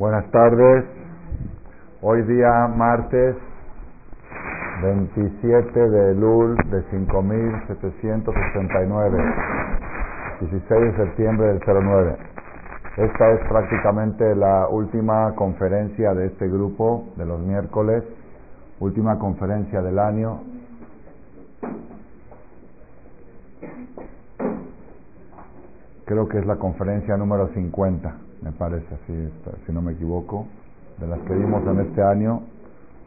Buenas tardes. Hoy día martes 27 de Lul de 5769, 16 de septiembre del 09. Esta es prácticamente la última conferencia de este grupo de los miércoles, última conferencia del año. Creo que es la conferencia número 50 me parece, si no me equivoco, de las que vimos en este año.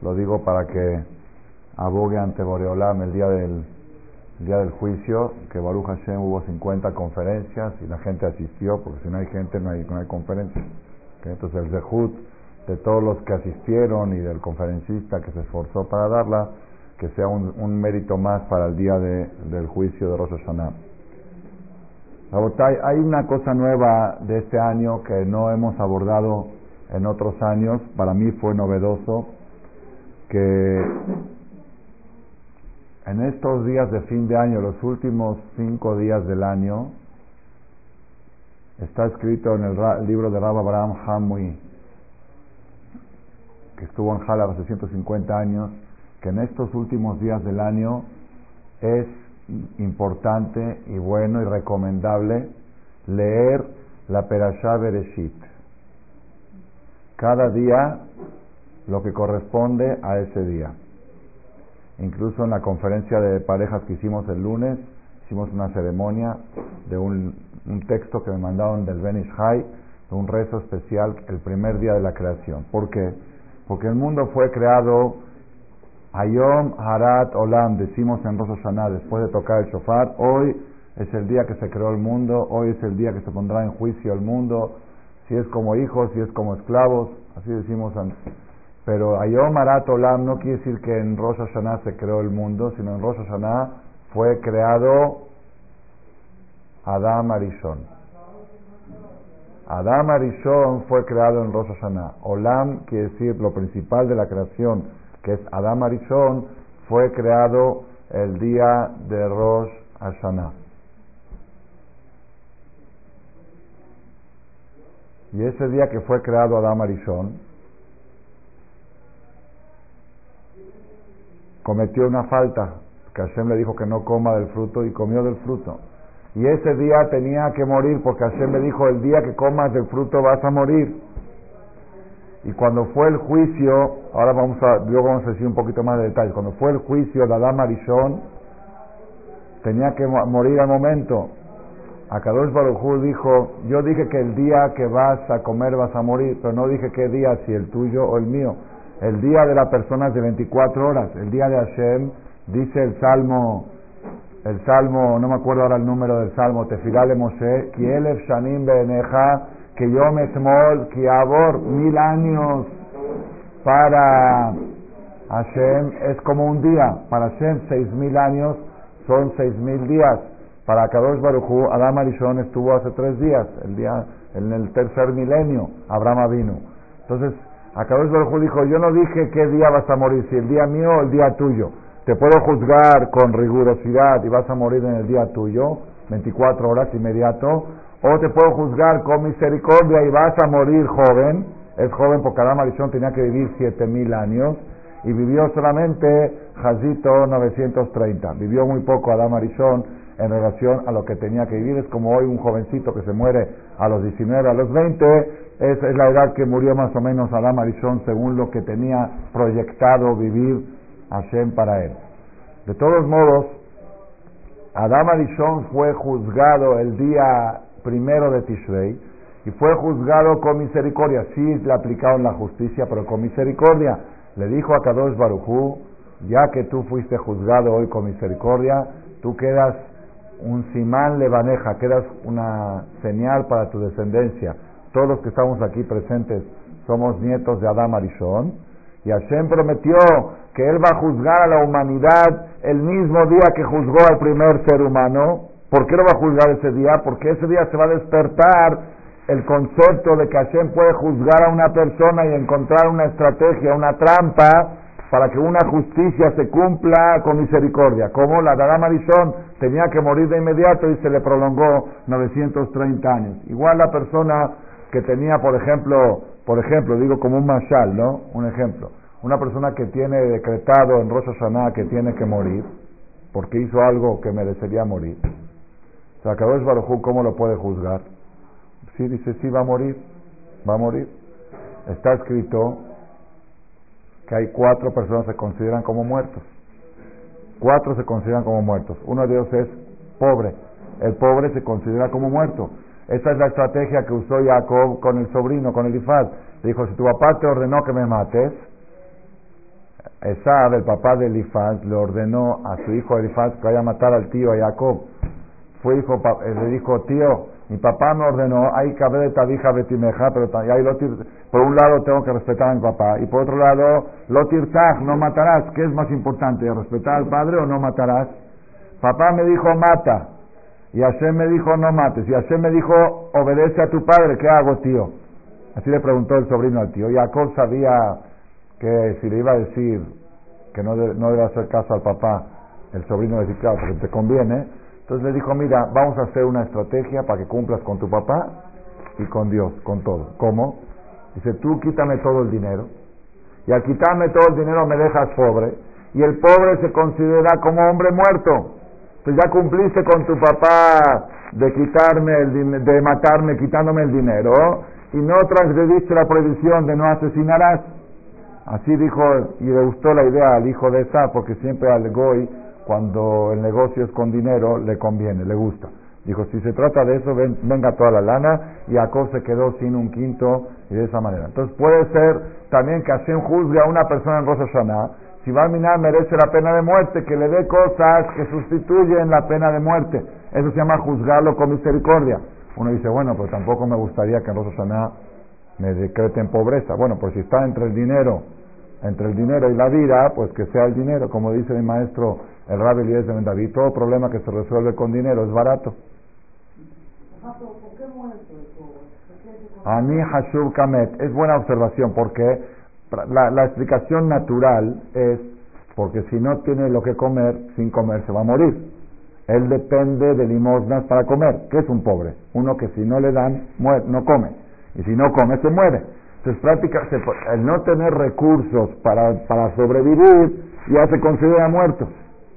Lo digo para que abogue ante Boreolam el día del, día del juicio, que Baruch Hashem hubo 50 conferencias y la gente asistió, porque si no hay gente no hay, no hay conferencia. Entonces el zehut de todos los que asistieron y del conferencista que se esforzó para darla, que sea un, un mérito más para el día de, del juicio de Rosh Hashanah hay una cosa nueva de este año que no hemos abordado en otros años, para mí fue novedoso, que en estos días de fin de año, los últimos cinco días del año, está escrito en el, libro de Rabbi Abraham Hamui, que estuvo en Jalab hace 150 años, que en estos últimos días del año es importante y bueno y recomendable leer la Perashá Bereshit. Cada día lo que corresponde a ese día. Incluso en la conferencia de parejas que hicimos el lunes, hicimos una ceremonia de un, un texto que me mandaron del Benish High, de un rezo especial el primer día de la creación. ¿Por qué? Porque el mundo fue creado Hayom Harat Olam, decimos en Rosh después de tocar el shofar, hoy es el día que se creó el mundo, hoy es el día que se pondrá en juicio el mundo, si es como hijos, si es como esclavos, así decimos antes. Pero Hayom Harat Olam no quiere decir que en Rosh se creó el mundo, sino en Rosh fue creado Adam Arishon. Adam Arishon fue creado en Rosh. Olam quiere decir lo principal de la creación que es Adam Arishon, fue creado el día de Rosh Hashanah. Y ese día que fue creado Adam Arishon, cometió una falta, que Hashem le dijo que no coma del fruto y comió del fruto. Y ese día tenía que morir porque Hashem le dijo, el día que comas del fruto vas a morir. Y cuando fue el juicio, ahora vamos a, luego vamos a decir un poquito más de detalles, cuando fue el juicio de Adán Arishon, tenía que morir al momento. Akadosh Baruj dijo, yo dije que el día que vas a comer vas a morir, pero no dije qué día, si el tuyo o el mío. El día de la persona es de 24 horas, el día de Hashem, dice el Salmo, el Salmo, no me acuerdo ahora el número del Salmo, Tefilale Moshe, Kielef Shanim Beneja, que yo me smol, que abor mil años para Hashem es como un día, para Hashem seis mil años son seis mil días. Para Kadosh Baruchu, Adam Arishon estuvo hace tres días, el día, en el tercer milenio, Abraham vino. Entonces, Kadosh Baruchu dijo, yo no dije qué día vas a morir, si el día mío o el día tuyo. Te puedo juzgar con rigurosidad y vas a morir en el día tuyo, 24 horas inmediato, o te puedo juzgar con misericordia y vas a morir joven. Es joven porque Adam Arishon tenía que vivir siete mil años y vivió solamente Jazito 930. Vivió muy poco Adam Arishon en relación a lo que tenía que vivir. Es como hoy un jovencito que se muere a los 19, a los 20. Es, la edad que murió más o menos Adam Arishon según lo que tenía proyectado vivir Hashem para él. De todos modos, Adam Arishon fue juzgado el día primero de Tishrei y fue juzgado con misericordia. Sí le aplicaron la justicia, pero con misericordia. Le dijo a Kadosh Barujú, ya que tú fuiste juzgado hoy con misericordia, tú quedas un simán levaneja, quedas una señal para tu descendencia. Todos los que estamos aquí presentes somos nietos de Adam Arishon. Y Hashem prometió que Él va a juzgar a la humanidad el mismo día que juzgó al primer ser humano ¿Por qué lo va a juzgar ese día? Porque ese día se va a despertar el concepto de que Hashem puede juzgar a una persona y encontrar una estrategia, una trampa para que una justicia se cumpla con misericordia. Como la Dama Marishon tenía que morir de inmediato y se le prolongó 930 años. Igual la persona que tenía, por ejemplo, por ejemplo, digo como un mashal, ¿no? Un ejemplo. Una persona que tiene decretado en Rosh Hashanah que tiene que morir, porque hizo algo que merecería morir. O sea, Kadosh Baruj ¿cómo lo puede juzgar? Sí, dice, sí, va a morir, va a morir. Está escrito que hay cuatro personas que se consideran como muertos. Cuatro se consideran como muertos. Uno de ellos es pobre. El pobre se considera como muerto. Esa es la estrategia que usó Jacob con el sobrino, con Elifaz. Le dijo, si tu papá te ordenó que me mates, Esab, el papá de Elifaz, le ordenó a su hijo Elifaz que vaya a matar al tío a Jacob. Fue hijo, eh, le dijo, tío, mi papá me ordenó, hay que de tabija betimeja, pero por un lado tengo que respetar a mi papá, y por otro lado, lotirzaj, no matarás. ¿Qué es más importante, respetar al padre o no matarás? Papá me dijo, mata. Y Hashem me dijo, no mates. Y Hashem me dijo, obedece a tu padre. ¿Qué hago, tío? Así le preguntó el sobrino al tío. Jacob sabía que si le iba a decir que no, no debe hacer caso al papá, el sobrino le decía, claro, porque te conviene. Entonces le dijo, mira, vamos a hacer una estrategia para que cumplas con tu papá y con Dios, con todo. ¿Cómo? Dice, tú quítame todo el dinero. Y al quitarme todo el dinero me dejas pobre. Y el pobre se considera como hombre muerto. Pues ya cumpliste con tu papá de quitarme el de matarme quitándome el dinero y no transgrediste la prohibición de no asesinarás. Así dijo, y le gustó la idea al hijo de esa, porque siempre al Goy, cuando el negocio es con dinero, le conviene, le gusta. Dijo, si se trata de eso, venga toda la lana, y Jacob se quedó sin un quinto, y de esa manera. Entonces puede ser también que Hashem juzgue a una persona en Rosh Hashanah, si va a minar merece la pena de muerte, que le dé cosas que sustituyen la pena de muerte. Eso se llama juzgarlo con misericordia. Uno dice, bueno, pues tampoco me gustaría que en Rosh Hashanah me decreten pobreza. Bueno, pues si está entre el dinero, entre el dinero y la vida, pues que sea el dinero, como dice mi maestro el Rabbi Eliezer de David, todo problema que se resuelve con dinero es barato. Ani Hashub Kamet, es buena observación porque la, la explicación natural es porque si no tiene lo que comer, sin comer se va a morir. Él depende de limosnas para comer. ¿Qué es un pobre? Uno que si no le dan, no come. Y si no come, se muere. Entonces, práctica, el no tener recursos para, para sobrevivir ya se considera muerto.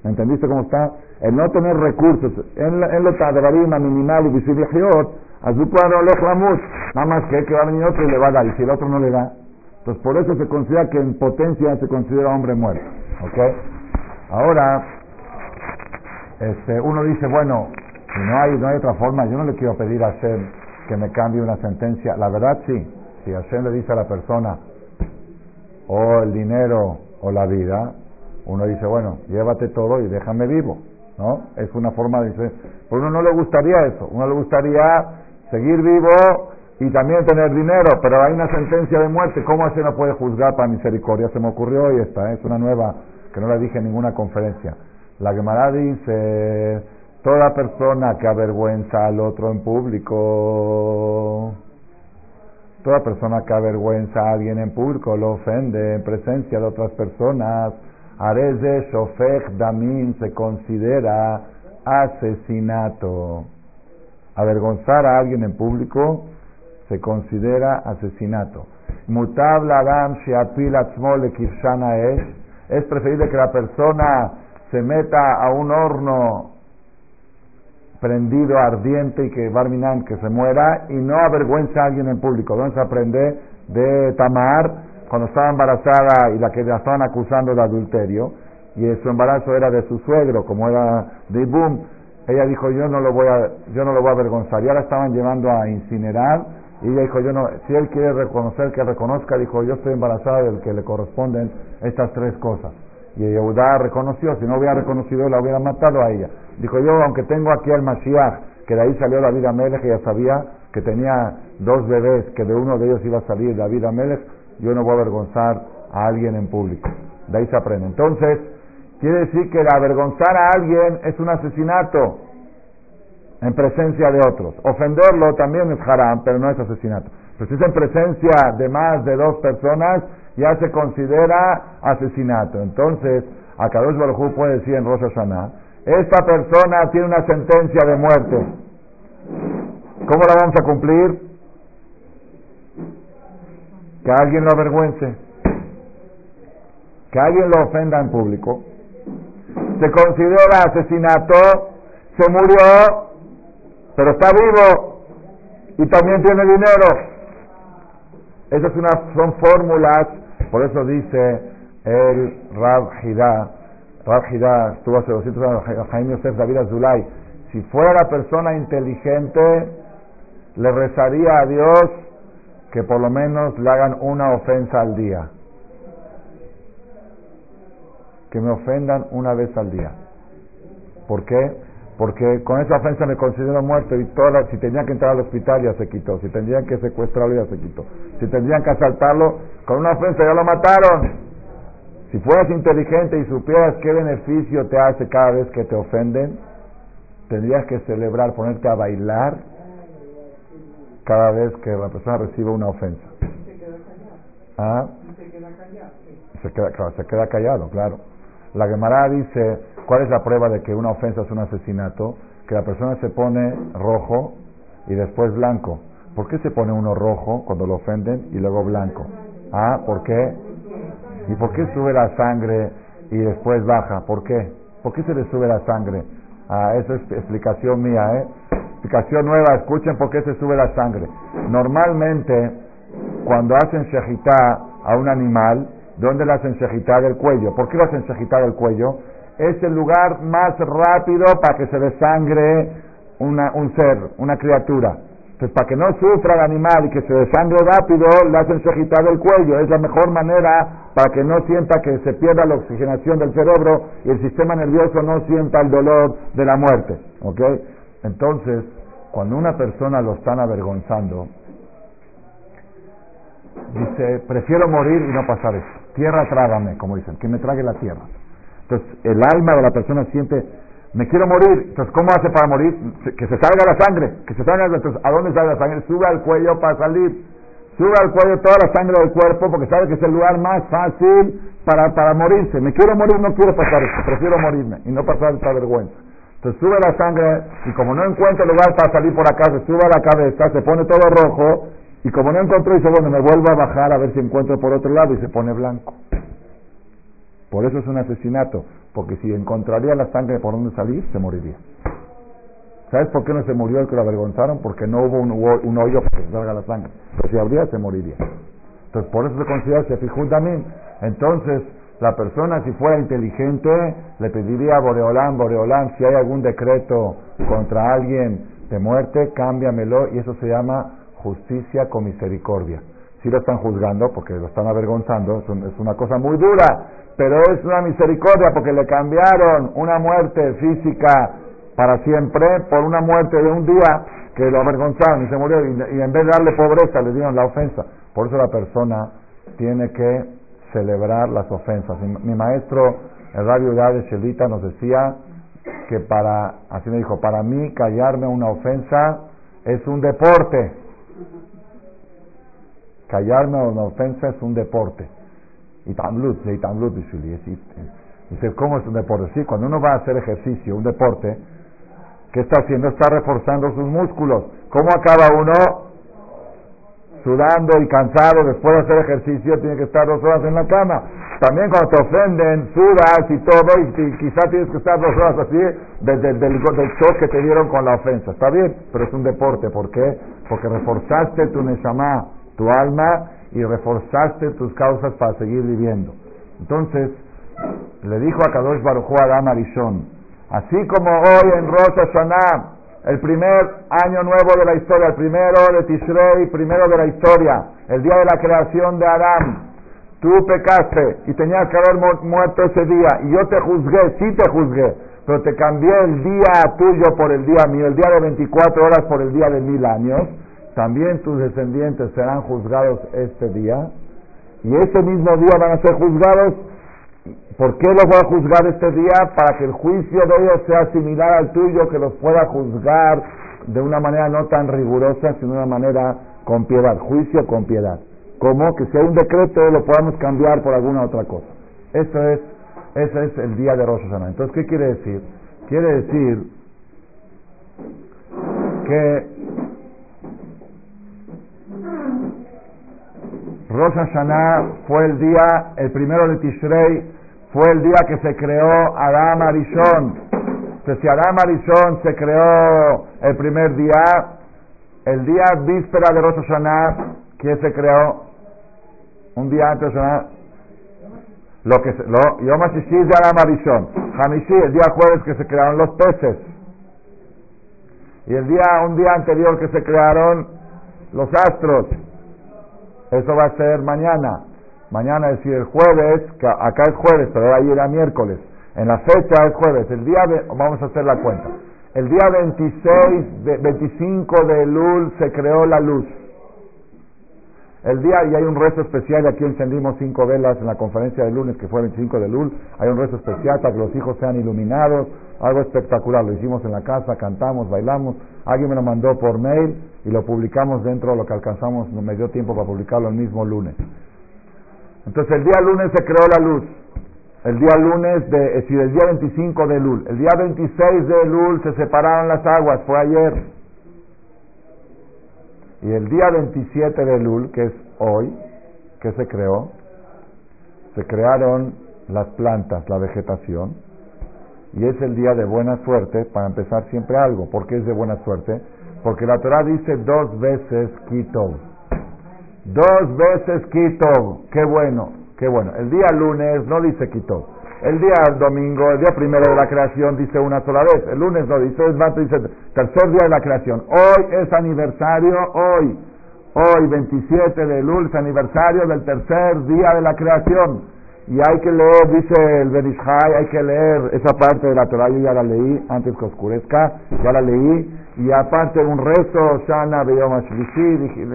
¿Entendiste cómo está? El no tener recursos, en lo una minimal y visible a su cuadro nada más que, que va a venir otro y le va a dar, y si el otro no le da. Entonces, por eso se considera que en potencia se considera hombre muerto. ¿Ok? Ahora, este, uno dice, bueno, si no hay, no hay otra forma, yo no le quiero pedir a hacer que me cambie una sentencia. La verdad sí, si Hashem le dice a la persona o el dinero o la vida, uno dice, bueno, llévate todo y déjame vivo, ¿no? Es una forma de decir, pero uno no le gustaría eso, uno le gustaría seguir vivo y también tener dinero, pero hay una sentencia de muerte, ¿cómo Hashem no puede juzgar para misericordia? Se me ocurrió y esta, es una nueva que no la dije en ninguna conferencia. La Gemara dice, Toda persona que avergüenza al otro en público, toda persona que avergüenza a alguien en público, lo ofende en presencia de otras personas, Areze Shofech Damin se considera asesinato. Avergonzar a alguien en público se considera asesinato. Mutabla Adam Sheapil Atzmo Kirshana es, es preferible que la persona se meta a un horno prendido, ardiente y que Barminan que se muera y no avergüenza a alguien en público. ¿Dónde se aprende? De Tamar, cuando estaba embarazada y la que la estaban acusando de adulterio, y su embarazo era de su suegro, como era de Ibum, ella dijo, yo no lo voy a, yo no lo voy a avergonzar. Y ahora estaban llevando a incinerar, y ella dijo, yo no, si él quiere reconocer, que reconozca, dijo, yo estoy embarazada del que le corresponden estas tres cosas. Y Yehudá reconoció, si no hubiera reconocido, la hubiera matado a ella. Dijo yo, aunque tengo aquí al Mashiach, que de ahí salió David Amelech, ya sabía que tenía dos bebés, que de uno de ellos iba a salir David Amelech, yo no voy a avergonzar a alguien en público. De ahí se aprende. Entonces, quiere decir que avergonzar a alguien es un asesinato. en presencia de otros. Ofenderlo también es haram, pero no es asesinato. Pero si es en presencia de más de dos personas, ya se considera asesinato. Entonces, Akadosh Baruj puede decir en Rosh Hashanah, esta persona tiene una sentencia de muerte. ¿Cómo la vamos a cumplir? Que alguien lo avergüence, que alguien lo ofenda en público. Se considera asesinato, se murió, pero está vivo. Y también tiene dinero. Esas son fórmulas, por eso dice el Rab Hidá, Rab Hidá estuvo hace 200 años, Jaime Yosef David Azulay, si fuera la persona inteligente, le rezaría a Dios que por lo menos le hagan una ofensa al día. Que me ofendan una vez al día. ¿Por qué? Porque con esa ofensa me considero muerto y toda, si tenían que entrar al hospital ya se quitó, si tendrían que secuestrarlo ya se quitó, si tendrían que asaltarlo, con una ofensa ya lo mataron. Si fueras inteligente y supieras qué beneficio te hace cada vez que te ofenden, tendrías que celebrar, ponerte a bailar cada vez que la persona reciba una ofensa. ¿Ah? Se queda, claro, se queda callado, claro. La Gemara dice, ¿cuál es la prueba de que una ofensa es un asesinato? Que la persona se pone rojo y después blanco. ¿Por qué se pone uno rojo cuando lo ofenden y luego blanco? Ah, ¿por qué? ¿Y por qué sube la sangre y después baja? ¿Por qué? ¿Por qué se le sube la sangre? Ah, esa es explicación mía, ¿eh? Explicación nueva, escuchen por qué se sube la sangre. Normalmente, cuando hacen shejitá a un animal, ¿dónde le hacen shejitá del cuello? ¿Por qué le hacen shejitá del cuello? Es el lugar más rápido para que se desangre una, un ser, una criatura. Entonces, para que no sufra el animal y que se desangre rápido, le hacen shejitá del cuello. Es la mejor manera para que no sienta que se pierda la oxigenación del cerebro y el sistema nervioso no sienta el dolor de la muerte. ¿Ok? Entonces, cuando una persona lo están avergonzando, dice, prefiero morir y no pasar eso. Tierra trágame, como dicen, que me trague la tierra. Entonces, el alma de la persona siente, me quiero morir. Entonces, ¿cómo hace para morir? Que se salga la sangre, que se salga. Entonces, ¿a dónde sale la sangre? Sube al cuello para salir. Sube al cuello toda la sangre del cuerpo porque sabe que es el lugar más fácil para, para morirse. Me quiero morir, no quiero pasar esto. Prefiero morirme y no pasar esta vergüenza. Entonces sube la sangre y como no encuentra lugar para salir por acá, se sube a la cabeza, se pone todo rojo y como no encontró, dice, bueno, me vuelvo a bajar a ver si encuentro por otro lado y se pone blanco. Por eso es un asesinato, porque si encontraría la sangre por donde salir, se moriría. ¿Sabes por qué no se murió el que lo avergonzaron? Porque no hubo un, hoyo para que salga la sangre. Pero si habría, se moriría. Entonces, por eso se considera Shefijud también. Entonces, la persona, si fuera inteligente, le pediría a Boreolán, Boreolán, si hay algún decreto contra alguien de muerte, cámbiamelo, y eso se llama justicia con misericordia. Si lo están juzgando, porque lo están avergonzando, es una cosa muy dura, pero es una misericordia porque le cambiaron una muerte física para siempre por una muerte de un día que lo avergonzaron y se murió y, en vez de darle pobreza le dieron la ofensa. Por eso la persona tiene que celebrar las ofensas. Mi, maestro, el radio de Shelita, nos decía que para, así me dijo, para mí callarme una ofensa es un deporte. Callarme una ofensa es un deporte. Y tamlut, y tamlut, dice, ¿cómo es un deporte? Sí, cuando uno va a hacer ejercicio, un deporte, ¿Qué está haciendo? Está reforzando sus músculos. ¿Cómo acaba uno? Sudando y cansado después de hacer ejercicio, tiene que estar dos horas en la cama. También cuando te ofenden, sudas y todo, y, quizás tienes que estar dos horas así desde el del, shock que te dieron con la ofensa. Está bien, pero es un deporte. ¿Por qué? Porque reforzaste tu neshama, tu alma, y reforzaste tus causas para seguir viviendo. Entonces, le dijo a Kadosh Baruj Adam Arishon, Así como hoy en Rosh Hashanah, el primer año nuevo de la historia, el primero de Tishrei, primero de la historia, el día de la creación de Adán, tú pecaste y tenías que haber muerto ese día y yo te juzgué, sí te juzgué, pero te cambié el día tuyo por el día mío, el día de 24 horas por el día de mil años, también tus descendientes serán juzgados este día y ese mismo día van a ser juzgados ¿Por qué los voy a juzgar este día? Para que el juicio de ellos sea similar al tuyo, que los pueda juzgar de una manera no tan rigurosa, sino de una manera con piedad, juicio con piedad. Como que si hay un decreto lo podamos cambiar por alguna otra cosa. Eso es, ese es el día de Rosh Hashanah. Entonces, ¿qué quiere decir? Quiere decir que Rosh Hashanah fue el día, el primero de Tishrei, fue el día que se creó Adam Arishon. Entonces, si Adam Arishon se creó el primer día, el día víspera de Rosh Hashanah, ¿quién se creó? Un día antes de Rosh Lo que lo, Yom de Adam Arishon. Hamishi, el día jueves que se crearon los peces. Y el día, un día anterior que se crearon los astros. Eso va a ser mañana. Mañana es decir, el jueves, acá es jueves, pero ahí era miércoles. En la fecha es jueves. El día de, vamos a hacer la cuenta. El día 26, de, 25 de Lul se creó la luz. El día, y hay un rezo especial, y aquí encendimos cinco velas en la conferencia de lunes, que fue el 25 de Lul. Hay un rezo especial para que los hijos sean iluminados. Algo espectacular. Lo hicimos en la casa, cantamos, bailamos. Alguien me lo mandó por mail y lo publicamos dentro de lo que alcanzamos. Me dio tiempo para publicarlo el mismo lunes. Entonces el día lunes se creó la luz. El día lunes, de, es decir, el día 25 de Lul. El día 26 de Lul se separaron las aguas, fue ayer. Y el día 27 de Lul, que es hoy, que se creó, se crearon las plantas, la vegetación, y es el día de buena suerte para empezar siempre algo. ¿Por qué es de buena suerte? Porque la Torah dice dos veces quito. Dos veces quito. Qué bueno, qué bueno. El día lunes no dice quito. El día domingo, el día primero de la creación dice una sola vez. El lunes no dice, es dice tercer día de la creación. Hoy es aniversario, hoy. Hoy, 27 de Lul, es aniversario del tercer día de la creación. Y hay que leer, dice el Benishai, hay que leer esa parte de la Torah, yo ya la leí antes que oscurezca, ya la leí, y aparte un rezo, Shana Beyom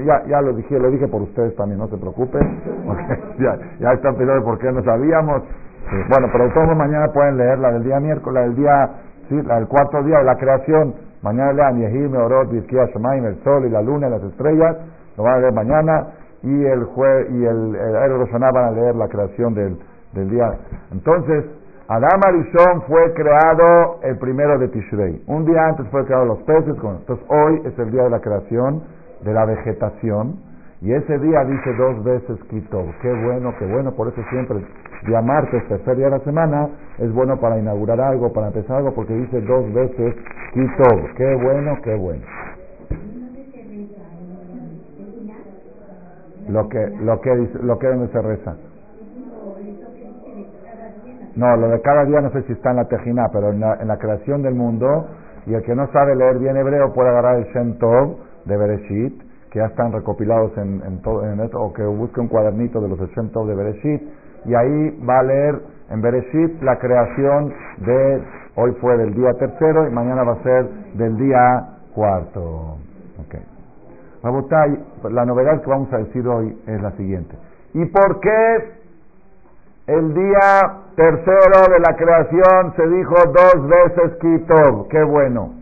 ya, ya lo dije, lo dije por ustedes también, no se preocupen, ya, ya están pensando por qué no sabíamos. Bueno, pero todos mañana pueden leer la del día miércoles, la del día, sí, la del cuarto día de la creación, mañana lean Yehim, Orot, Vizkia, Shemaim, el sol y la luna y las estrellas, lo van a leer mañana, y el jue, y el, el, van a leer la creación del, del día. Entonces, Adam Arishon fue creado el primero de Tishrei. Un día antes fue creado los peces. Entonces, hoy es el día de la creación de la vegetación. Y ese día dice dos veces Kitov. Qué bueno, qué bueno. Por eso siempre, día martes, tercer día de la semana, es bueno para inaugurar algo, para empezar algo, porque dice dos veces Kitov. Qué bueno, qué bueno. Lo que, lo que, lo que donde se reza. No, lo de cada día no sé si está en la Tejina, pero en la, creación del mundo, y el que no sabe leer bien hebreo puede agarrar el Shem Tov de Bereshit, que ya están recopilados en, en todo, en esto, o que busque un cuadernito de los Shem Tov de Bereshit, y ahí va a leer en Bereshit la creación de, hoy fue del día tercero, y mañana va a ser del día cuarto. Okay la novedad que vamos a decir hoy es la siguiente. ¿Y por qué el día tercero de la creación se dijo dos veces Kitov? Qué bueno.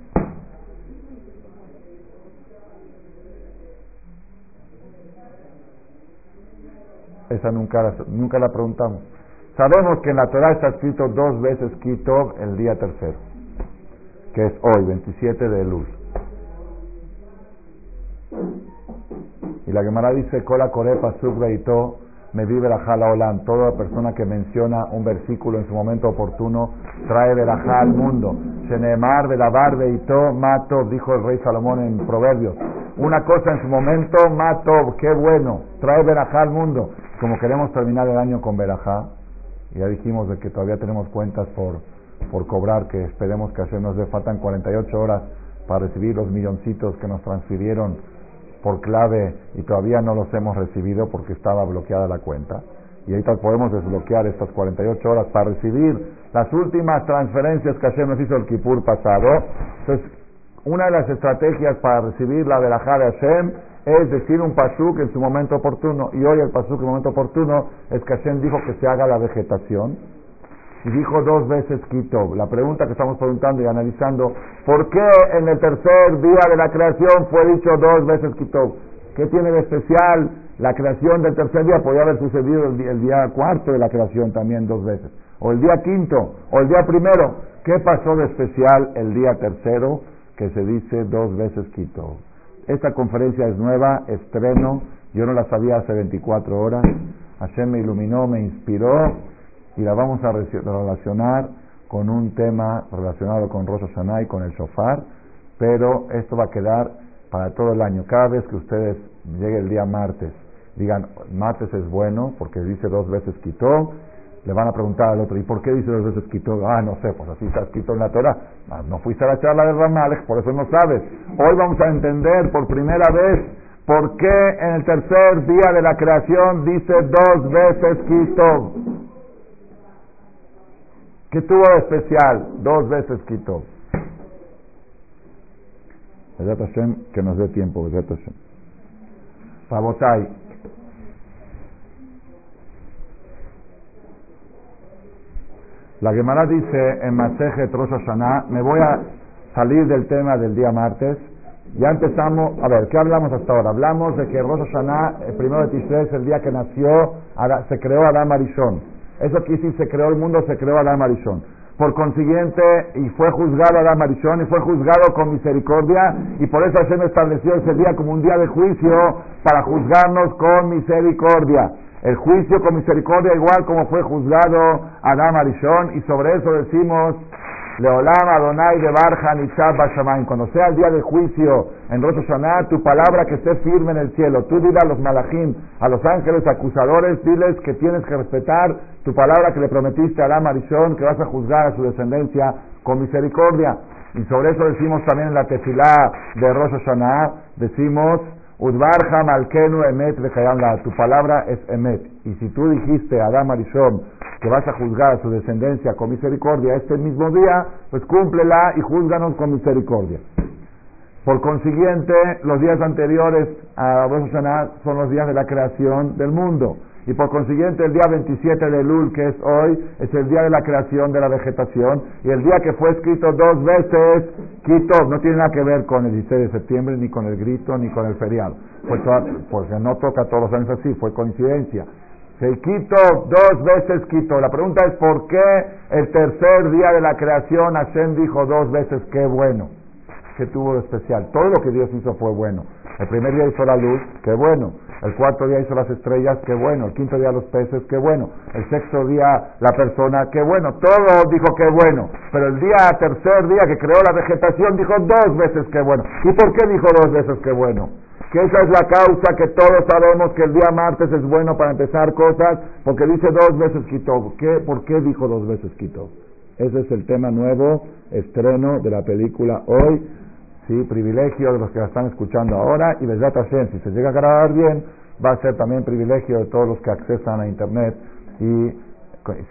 Esa nunca la, nunca la preguntamos. Sabemos que en la Torah está escrito dos veces Kitov el día tercero, que es hoy, 27 de luz. Y la Gemara dice, Kola Korepa to me vive la jala. Toda persona que menciona un versículo en su momento oportuno trae verajá al mundo. Shenemar de to mato, dijo el rey Salomón en Proverbios. Una cosa en su momento, mato, qué bueno, trae verajá al mundo. Como queremos terminar el año con verajá, ya dijimos de que todavía tenemos cuentas por, por cobrar, que esperemos que hacernos de faltan 48 horas para recibir los milloncitos que nos transfirieron por clave y todavía no los hemos recibido porque estaba bloqueada la cuenta. Y ahorita podemos desbloquear estas 48 horas para recibir las últimas transferencias que Hashem nos hizo el Kipur pasado. Entonces, una de las estrategias para recibir la verajá de Hashem es decir un pasuk en su momento oportuno. Y hoy el pasuk en momento oportuno es que Hashem dijo que se haga la vegetación. y dijo dos veces Kitov. La pregunta que estamos preguntando y analizando, ¿por qué en el tercer día de la creación fue dicho dos veces Kitov? ¿Qué tiene de especial la creación del tercer día? Podría haber sucedido el día, cuarto de la creación también dos veces, o el día quinto, o el día primero. ¿Qué pasó de especial el día tercero que se dice dos veces Kitov? Esta conferencia es nueva, estreno, yo no la sabía hace 24 horas. Hashem me iluminó, me inspiró y la vamos a relacionar con un tema relacionado con Rosh Hashanah y con el shofar, pero esto va a quedar para todo el año. Cada vez que ustedes llegue el día martes, digan, martes es bueno porque dice dos veces quitó, le van a preguntar al otro, ¿y por qué dice dos veces quitó? Ah, no sé, pues así está escrito en la Torah. Ah, no fuiste a la charla de Ramalek, por eso no sabes. Hoy vamos a entender por primera vez por qué en el tercer día de la creación dice dos veces quitó. ¿Qué tuvo de especial? Dos veces quitó. que nos dé tiempo. La Gemara dice en Maseje Rosh Hashanah, me voy a salir del tema del día martes. Ya empezamos, a ver, ¿qué hablamos hasta ahora? Hablamos de que Rosh Hashanah, el primero de Tishrei, es el día que nació, se creó Adam Arishon. Eso quiere decir, se creó el mundo, se creó Adam Arishon. Por consiguiente, y fue juzgado Adam Arishon, y fue juzgado con misericordia, y por eso Hashem estableció ese día como un día de juicio para juzgarnos con misericordia. El juicio con misericordia igual como fue juzgado Adam Arishon, y sobre eso decimos Leolam Adonai de Barja Bashamayim. Cuando sea el día del juicio en Rosh Hashanah, tu palabra que esté firme en el cielo. Tú dile a los malachim, a los ángeles acusadores, diles que tienes que respetar tu palabra que le prometiste a Adam Arishon, que vas a juzgar a su descendencia con misericordia. Y sobre eso decimos también en la tefilá de Rosh Hashanah, decimos Udbarja Malkenu Emet Tu palabra es Emet. Y si tú dijiste a Adam Arishon que vas a juzgar a su descendencia con misericordia este mismo día, pues cúmplela y juzganos con misericordia. Por consiguiente, los días anteriores a Rosh Hashanah son los días de la creación del mundo. Y por consiguiente, el día 27 de Lul, que es hoy, es el día de la creación de la vegetación. Y el día que fue escrito dos veces, Quito, no tiene nada que ver con el 16 de septiembre, ni con el grito, ni con el feriado. porque no toca todos los años así, fue coincidencia. Se quito, dos veces quito. La pregunta es, ¿por qué el tercer día de la creación Hashem dijo dos veces, qué bueno? ¿Qué tuvo de especial? Todo lo que Dios hizo fue bueno. El primer día hizo la luz, qué bueno. El cuarto día hizo las estrellas, qué bueno. El quinto día los peces, qué bueno. El sexto día la persona, qué bueno. Todo dijo qué bueno. Pero el día tercer día que creó la vegetación dijo dos veces qué bueno. ¿Y por qué dijo dos veces qué bueno? Que esa es la causa que todos sabemos que el día martes es bueno para empezar cosas, porque dice dos veces quitó. ¿Qué, ¿Por qué dijo dos veces quitó? Ese es el tema nuevo, estreno de la película hoy. ¿Sí? privilegio de los que la están escuchando ahora y les da si se llega a grabar bien, va a ser también privilegio de todos los que accesan a Internet y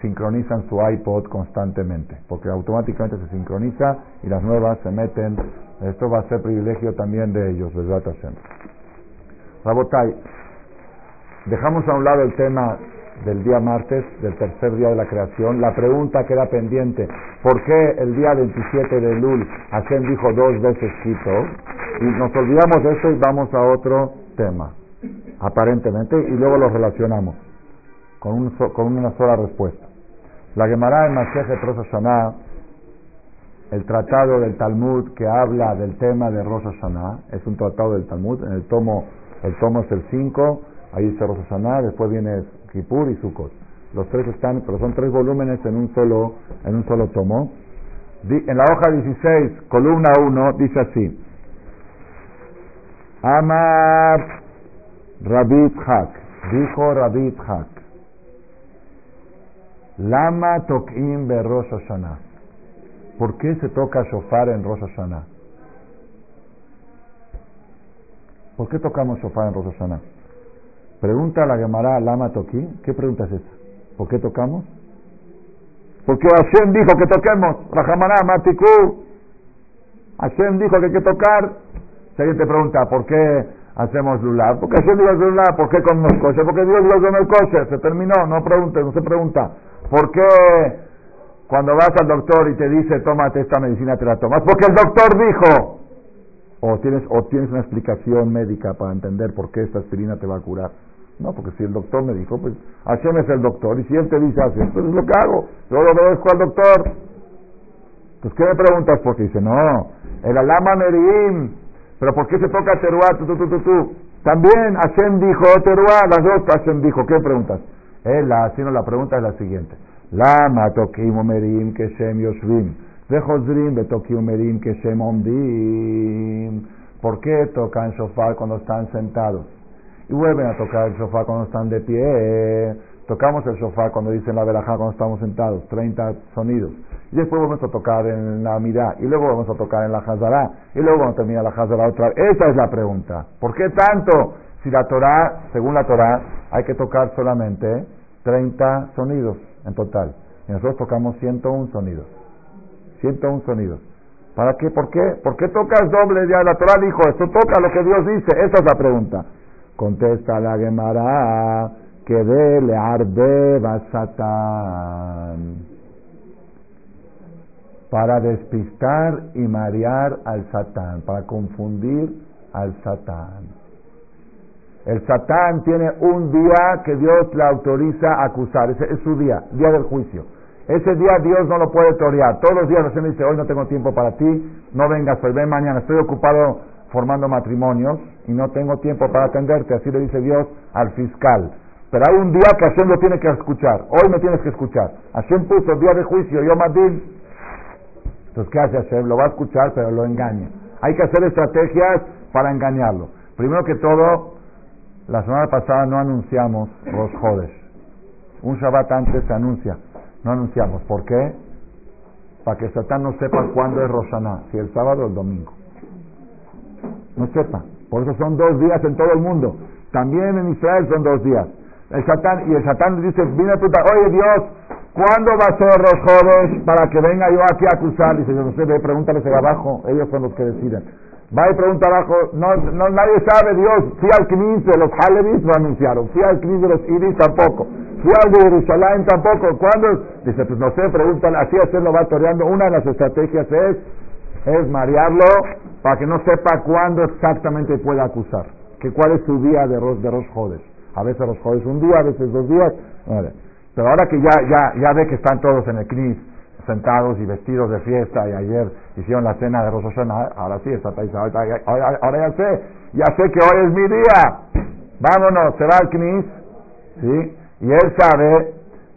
sincronizan su iPod constantemente, porque automáticamente se sincroniza y las nuevas se meten. Esto va a ser privilegio también de ellos, ¿verdad? Rabotai, dejamos a un lado el tema del día martes, del tercer día de la creación, la pregunta queda pendiente, ¿por qué el día 27 de Lul Hashem dijo dos veces Quito? Y nos olvidamos de eso y vamos a otro tema, aparentemente, y luego lo relacionamos con, un con una sola respuesta. La Gemara en Maseje Rosh Hashanah, el tratado del Talmud que habla del tema de Rosh es un tratado del Talmud, en el tomo, el tomo es el 5, ahí dice Rosh después viene Kippur y Sukkot. Los tres están, pero son tres volúmenes en un solo, en un solo tomo. En la hoja 16, columna 1, dice así. Amar Rabit Hak, dijo Rabit Hak. Lama tokim be Rosh. ¿Por qué se toca shofar en Rosh? ¿Por qué tocamos shofar en Rosh? Pregunta a la Gemara Lama Toki. ¿Qué pregunta es esa? ¿Por qué tocamos? Porque Hashem dijo que toquemos. Rajamaná, Matiku. Hashem dijo que hay que tocar. Si alguien te pregunta, ¿por qué hacemos lulav? Porque Hashem dijo lulav. ¿Por qué comemos kosher? Porque Dios dijo el kosher. Se terminó. No pregunte, no se pregunta. ¿Por qué cuando vas al doctor y te dice, tómate esta medicina, te la tomas, porque el doctor dijo, o tienes, o tienes una explicación médica para entender por qué esta aspirina te va a curar. No, porque si el doctor me dijo, pues Hashem es el doctor, y si él te dice así, pues es lo que hago, yo lo obedezco al doctor. Pues, ¿qué me preguntas? Porque dice, no, el alama merim, pero ¿por qué se toca teruá, tú, tú, tú, tú? También Hashem dijo, teruá, las dos Hashem dijo, ¿qué preguntas? Él, sino la pregunta es la siguiente. Lama tokim merim que shem yoshvim, vejozrim betokim merim que shem. ¿Por qué tocan shofar cuando están sentados? Y vuelven a tocar el shofar cuando están de pie. Tocamos el sofá cuando dicen la verajá cuando estamos sentados, 30 sonidos. Y después vamos a tocar en la mirá, y luego vamos a tocar en la hazara, y luego vamos a la hazara otra vez. Esa es la pregunta. ¿Por qué tanto? Si la Torah, según la Torah, hay que tocar solamente 30 sonidos en total. Y nosotros tocamos 101 sonidos. 101 sonidos. ¿Para qué? ¿Por qué? ¿Por qué tocas doble? Ya la Torah dijo, esto toca lo que Dios dice. Esa es la pregunta. Contesta la Gemara que de le Satán para despistar y marear al Satán, para confundir al Satán. El Satán tiene un día que Dios le autoriza a acusar, ese es su día, día del juicio. Ese día Dios no lo puede torear. Todos los días Hashem dice, hoy no tengo tiempo para ti, no vengas, hoy ven mañana, estoy ocupado formando matrimonios y no tengo tiempo para atenderte. Así le dice Dios al fiscal. Pero hay un día que Hashem lo tiene que escuchar. Hoy me tienes que escuchar. Hashem puso día de juicio, yo Madil. Entonces, ¿qué hace Hashem? Lo va a escuchar, pero lo engaña. Hay que hacer estrategias para engañarlo. Primero que todo, la semana pasada no anunciamos los jodes. Un Shabbat antes se anuncia. No anunciamos. ¿Por qué? Para que Satán no sepa cuándo es Roshaná, si el sábado o el domingo. No sepa. Por eso son dos días en todo el mundo. También en Israel son dos días. El Satán, y el Satán dice, viene puta, oye Dios, ¿cuándo va a ser los jóvenes para que venga yo aquí a acusar? Dice, yo no sé, ve, pregúntales abajo, ellos son los que deciden. Va y pregunta abajo, no, no, nadie sabe Dios, fui al CNIS de los Halevis, lo anunciaron, fui al CNIS de los Iris tampoco, fui al de Jerusalén tampoco, ¿cuándo? Dice, pues no sé, pregúntale, así usted lo va toreando, una de las estrategias es, es marearlo para que no sepa cuándo exactamente puede acusar, que cuál es su día de los, de jodes. A veces los jueves un día, a veces dos días. Pero ahora que ya, ya, ya ve que están todos en el CNIS, sentados y vestidos de fiesta, y ayer hicieron la cena de Rosh ahora sí, está ahora, ahora ya sé, ya sé que hoy es mi día. Vámonos, se va al CNIS, ¿sí? Y él sabe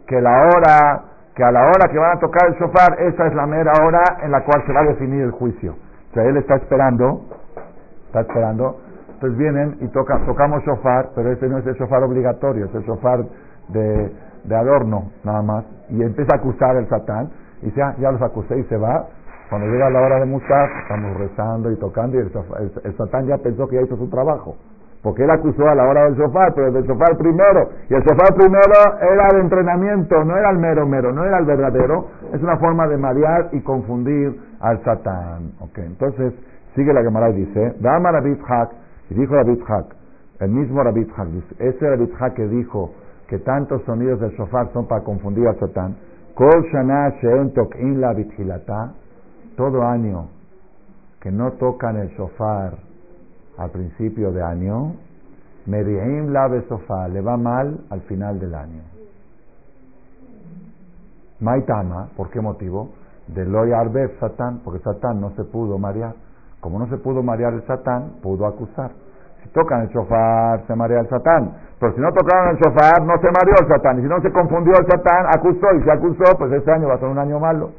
que la hora, que a la hora que van a tocar el shofar, esa es la mera hora en la cual se va a definir el juicio. O sea, él está esperando, está esperando entonces vienen y tocan, tocamos shofar, pero ese no es el shofar obligatorio, es el shofar de, de adorno, nada más. Y empieza a acusar el satán, y dice, ah, ya los acusé y se va. Cuando llega la hora de Musaf, estamos rezando y tocando, y el, satán ya pensó que ya hizo su trabajo. Porque él acusó a la hora del shofar, pero del shofar primero. Y el shofar primero era el entrenamiento, no era el mero mero, no era el verdadero. Es una forma de marear y confundir al satán. Okay. Entonces, sigue la Gemara y dice, Dama Rabbi y dijo Rabbi Hak, el mismo Rabbi Hak, ese Rabbi Hak que dijo que tantos sonidos del shofar son para confundir a Satán, Kol Shana in la todo año que no tocan el shofar al principio de año, Mediim la sofá, le va mal al final del año. Maitama, ¿por qué motivo? De Loy Arbef Satán, porque Satán no se pudo marear. Como no se pudo marear el Satán, pudo acusar. Si tocan el shofar, se marea el Satán. Pero si no tocaron el shofar, no se mareó el Satán. Y si no se confundió el Satán, acusó. Y si acusó, pues este año va a ser un año malo.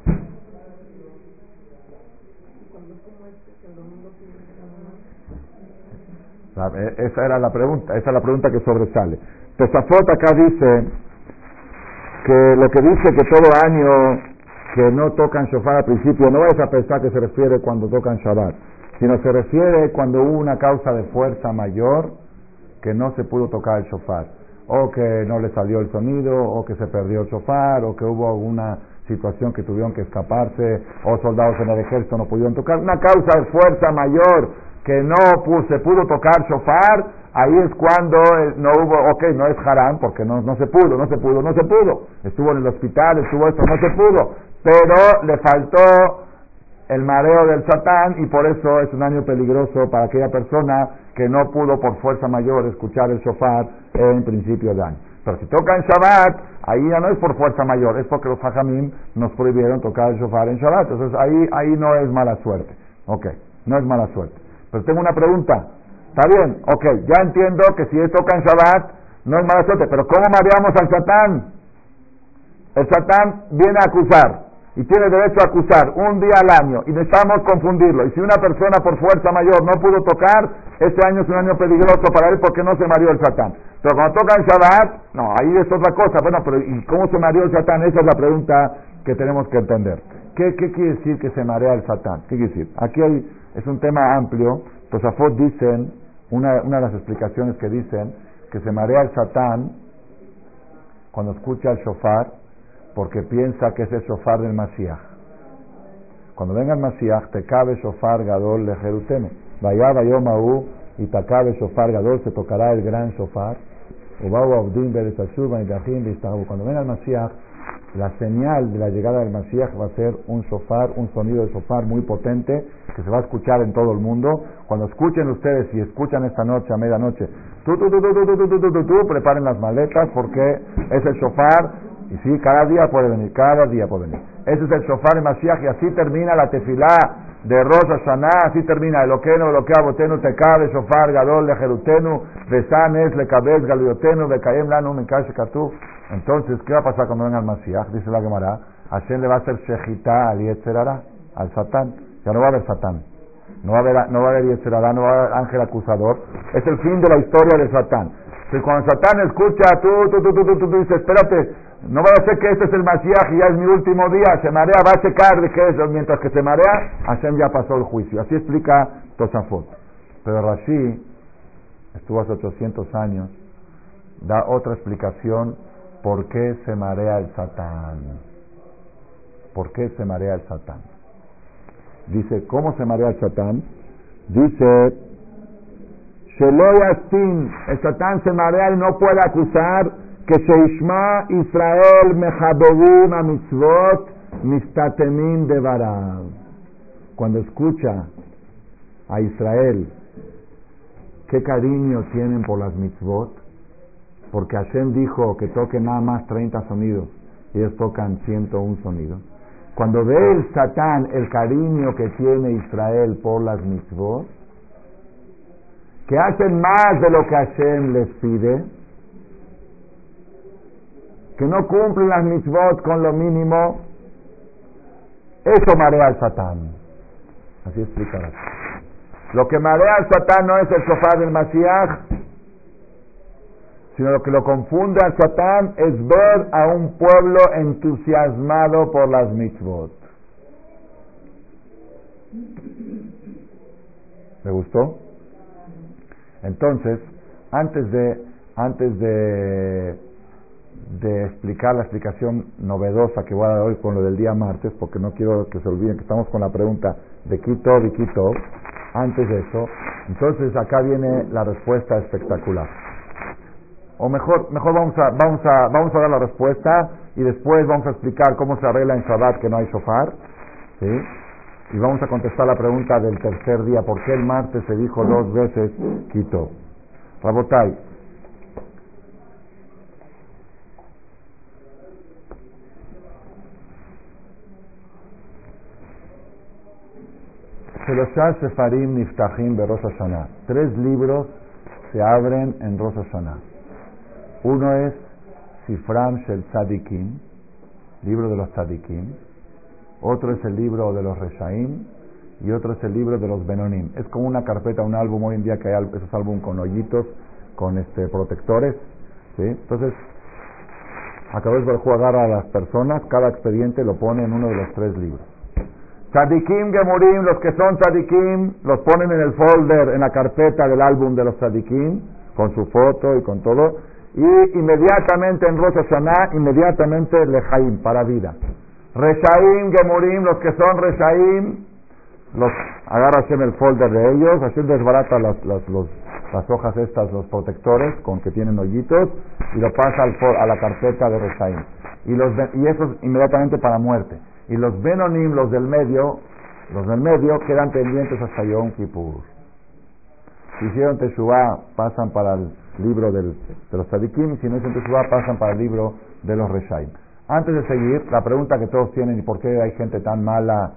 E, esa era la pregunta, esa es la pregunta que sobresale. Tesafot acá dice que lo que dice que todo año que no tocan shofar al principio, no vayas a pensar que se refiere cuando tocan Shabbat sino se refiere cuando hubo una causa de fuerza mayor que no se pudo tocar el shofar, o que no le salió el sonido, o que se perdió el shofar, o que hubo alguna situación que tuvieron que escaparse, o soldados en el ejército no pudieron tocar, una causa de fuerza mayor que no se pudo tocar shofar, ahí es cuando eh, no hubo, ok, no es haram, porque no, no se pudo, no se pudo, no se pudo, estuvo en el hospital, estuvo esto, no se pudo, pero le faltó el mareo del Satán y por eso es un año peligroso para aquella persona que no pudo por fuerza mayor escuchar el shofar en principio de año. Pero si toca en Shabbat, ahí ya no es por fuerza mayor, es porque los hajamim nos prohibieron tocar el shofar en Shabbat. Entonces ahí, ahí no es mala suerte. Ok, no es mala suerte. Pero tengo una pregunta. Está bien, ok, ya entiendo que si toca en Shabbat, no es mala suerte. Pero ¿cómo mareamos al Satán? El Satán viene a acusar y tiene derecho a acusar un día al año y necesitamos confundirlo. Y si una persona por fuerza mayor no pudo tocar, este año es un año peligroso para él porque no se mareó el Satán. Pero cuando toca en Shabbat, no, ahí es otra cosa. Bueno, pero ¿y cómo se mareó el Satán? Esa es la pregunta que tenemos que entender. ¿Qué, qué quiere decir que se marea el Satán? ¿Qué quiere decir? Aquí hay, es un tema amplio. Tosafot dicen, una, una de las explicaciones que dicen, que se marea el Satán cuando escucha el shofar porque piensa que es el shofar del Mashiach. Cuando venga el Mashiach, te cabe shofar gadol de Jerutene. Vaya Maú y te cabe shofar gadol, se tocará el gran shofar. Cuando venga el Mashiach, la señal de la llegada del Mashiach va a ser un sofar, un sonido de sofar muy potente que se va a escuchar en todo el mundo. Cuando escuchen ustedes y escuchan esta noche a medianoche, tú, tú, tú, preparen las maletas porque es el sofar y sí, cada día puede venir, cada día puede venir. Ese es el sofá de Mashiach y así termina la tefilá de Rosa Hashanah, así termina Eloqueno, Eloquea, Botenu, Tecabe, Sofar, Gadol, Lejerutenu, Besanes, Lecabez, Galiotenu, Becayem, Lanu, Mekash, Katuf. Entonces, ¿qué va a pasar cuando venga el Mashiach? Dice la Gemara, Hashem le va a hacer Shejitá al Yetzerara, al Satán. Ya no va a haber Satán. No va a haber, no va a haber Yetzerara, no va a haber ángel acusador. Es el fin de la historia de Satán. Si cuando Satán escucha, tú, tú, tú, tú, tú, tú, tú dices, espérate, no va a ser que este es el Mashiach y ya es mi último día, se marea, va a checar de qué es, mientras que se marea, Hashem ya pasó el juicio. Así explica Tosafot. Pero Rashi estuvo hace 800 años, da otra explicación por qué se marea el Satán. ¿Por qué se marea el Satán? Dice, ¿cómo se marea el Satán? Dice, Sheloyastin, el Satán se marea y no puede acusar que Sheishma Israel Mejabegim a mitzvot mistatemim de Cuando escucha a Israel qué cariño tienen por las mitzvot, porque Hashem dijo que toquen nada más 30 sonidos y ellos tocan 101 sonidos. Cuando ve el Satán el cariño que tiene Israel por las mitzvot, que hacen más de lo que Hashem les pide, que no cumplen las mitzvot con lo mínimo, eso marea al Satán. Así explicará. Lo que marea al Satán no es el sofá del Mashiach, sino lo que lo confunde al Satán es ver a un pueblo entusiasmado por las mitzvot. ¿Le gustó? Entonces, antes de, antes de de explicar la explicación novedosa que voy a dar hoy con lo del día martes, porque no quiero que se olviden que estamos con la pregunta de Quito y Quito. Antes de eso, entonces acá viene la respuesta espectacular. O mejor, mejor vamos a, vamos a, vamos a dar la respuesta y después vamos a explicar cómo se arregla en Shabbat que no hay shofar, ¿sí? Y vamos a contestar la pregunta del tercer día, ¿por qué el martes se dijo dos veces Quito? Rabotai, Sefarim Niftahim Rosh Hashanah. Tres libros se abren en Rosh Hashanah. Uno es Sifram Shel Tzadikim, libro de los Tzadikim. Otro es el libro de los Reshaim. Y otro es el libro de los Benonim. Es como una carpeta, un álbum hoy en día que hay esos álbumes con hoyitos, con este protectores. ¿sí? Entonces, acabó de jugar a las personas, cada expediente lo pone en uno de los tres libros. Tzadikim Gemurim, los que son Tzadikim, los ponen en el folder, en la carpeta del álbum de los Tzadikim, con su foto y con todo. Y inmediatamente en Rosh Hashanah, inmediatamente Lejaim, para vida. Reshaim Gemurim, los que son Reshaim, los agarra en el folder de ellos, así desbarata las, las, las hojas estas, los protectores con que tienen hoyitos, y lo pasa al, a la carpeta de Reshaim. Y, los, y eso es inmediatamente para muerte. Y los Benonim, los del medio, los del medio quedan pendientes hasta Yom Kippur. Si hicieron Teshuvah, pasan para el libro del, de los Tzadikim, y si no hicieron Teshuvah, pasan para el libro de los Reshaim. Antes de seguir, la pregunta que todos tienen, ¿y por qué hay gente tan mala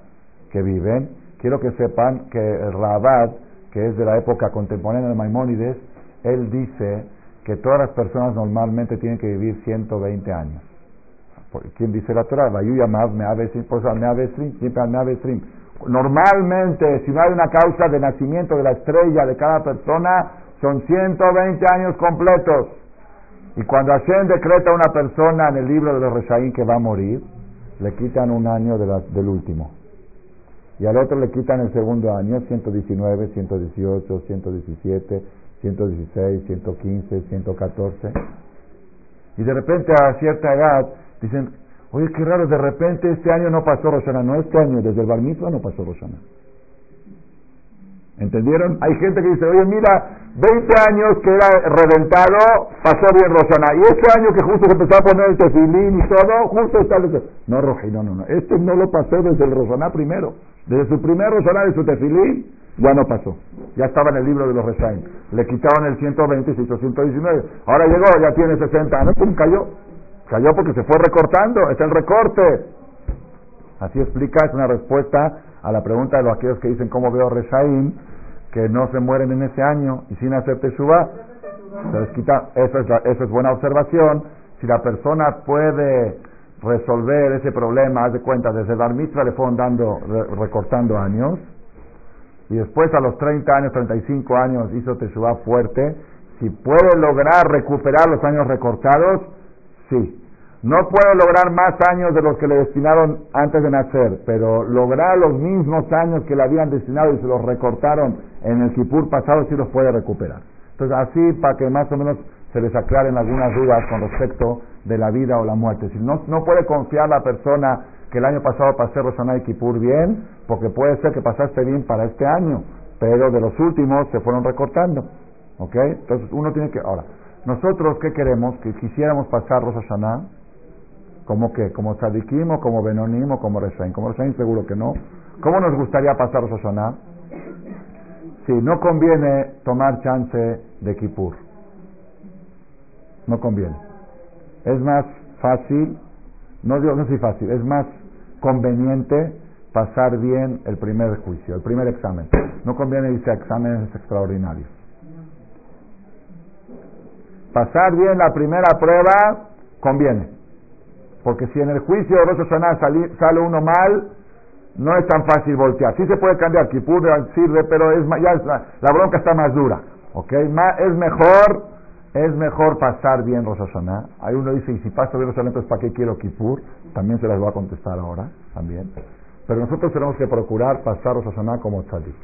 que viven? Quiero que sepan que Rabat, que es de la época contemporánea de Maimónides, él dice que todas las personas normalmente tienen que vivir 120 años. ¿Quién dice la Torah? Normalmente, si no hay una causa de nacimiento de la estrella de cada persona, son 120 años completos. Y cuando Hashem decreta a una persona en el libro de los Reshaim que va a morir, le quitan un año del último. Y al otro le quitan el segundo año, 119, 118, 117, 116, 115, 114. Y de repente a cierta edad dicen, oye, qué raro, de repente este año no pasó Rosana. No, este año, desde el Bar no pasó Rosana. ¿Entendieron? Hay gente que dice, oye, mira, 20 años que era reventado, pasó bien Rosana. Y este año que justo se empezó a poner el tefilín y todo, justo está... No, Roji, no, no, no. Este no lo pasó desde el Rosana primero. Desde su primer Rosana de su tefilín, ya no pasó. Ya estaba en el libro de los Resaim. Le quitaron el 120 y se hizo 119. Ahora llegó, ya tiene 60 años, pum, cayó. Cayó porque se fue recortando, es el recorte. Así explica, es una respuesta a la pregunta de los aquellos que dicen cómo veo Resaim que no se mueren en ese año y sin hacer Teshuvah, se les quita, eso es, eso es buena observación. Si la persona puede resolver ese problema, haz de cuenta, desde la mitzvah le fueron dando, recortando años, y después a los 30 años, 35 años hizo Teshuvah fuerte, si puede lograr recuperar los años recortados, sí. No puede lograr más años de los que le destinaron antes de nacer, pero lograr los mismos años que le habían destinado y se los recortaron en el Kipur pasado, sí los puede recuperar. Entonces, así para que más o menos se les aclaren algunas dudas con respecto de la vida o la muerte. Si no, no puede confiar la persona que el año pasado pasé Rosana y Kipur bien, porque puede ser que pasaste bien para este año, pero de los últimos se fueron recortando. ¿Ok? Entonces, uno tiene que. Ahora, nosotros, ¿qué queremos? Que quisiéramos pasar Rosh ¿Cómo qué? ¿Como Tzadikim o como Benonim o como Reshaim? Como Reshaim seguro que no. ¿Cómo nos gustaría pasar Rosh Hashanah? Sí, no conviene tomar chance de Kippur. No conviene. Es más fácil, no digo, no es fácil, es más conveniente pasar bien el primer juicio, el primer examen. No conviene irse a exámenes extraordinarios. Pasar bien la primera prueba conviene. Porque si en el juicio de Rosh Hashanah sale uno mal, no es tan fácil voltear. Sí se puede cambiar, Kipur sirve, pero es ya la, bronca está más dura. ¿Ok? es mejor, es mejor pasar bien Rosh Hashanah. Hay uno dice, y si paso bien Rosh Hashanah, entonces ¿para qué quiero Kipur? También se las voy a contestar ahora, también. Pero nosotros tenemos que procurar pasar Rosh Hashanah como tzadik.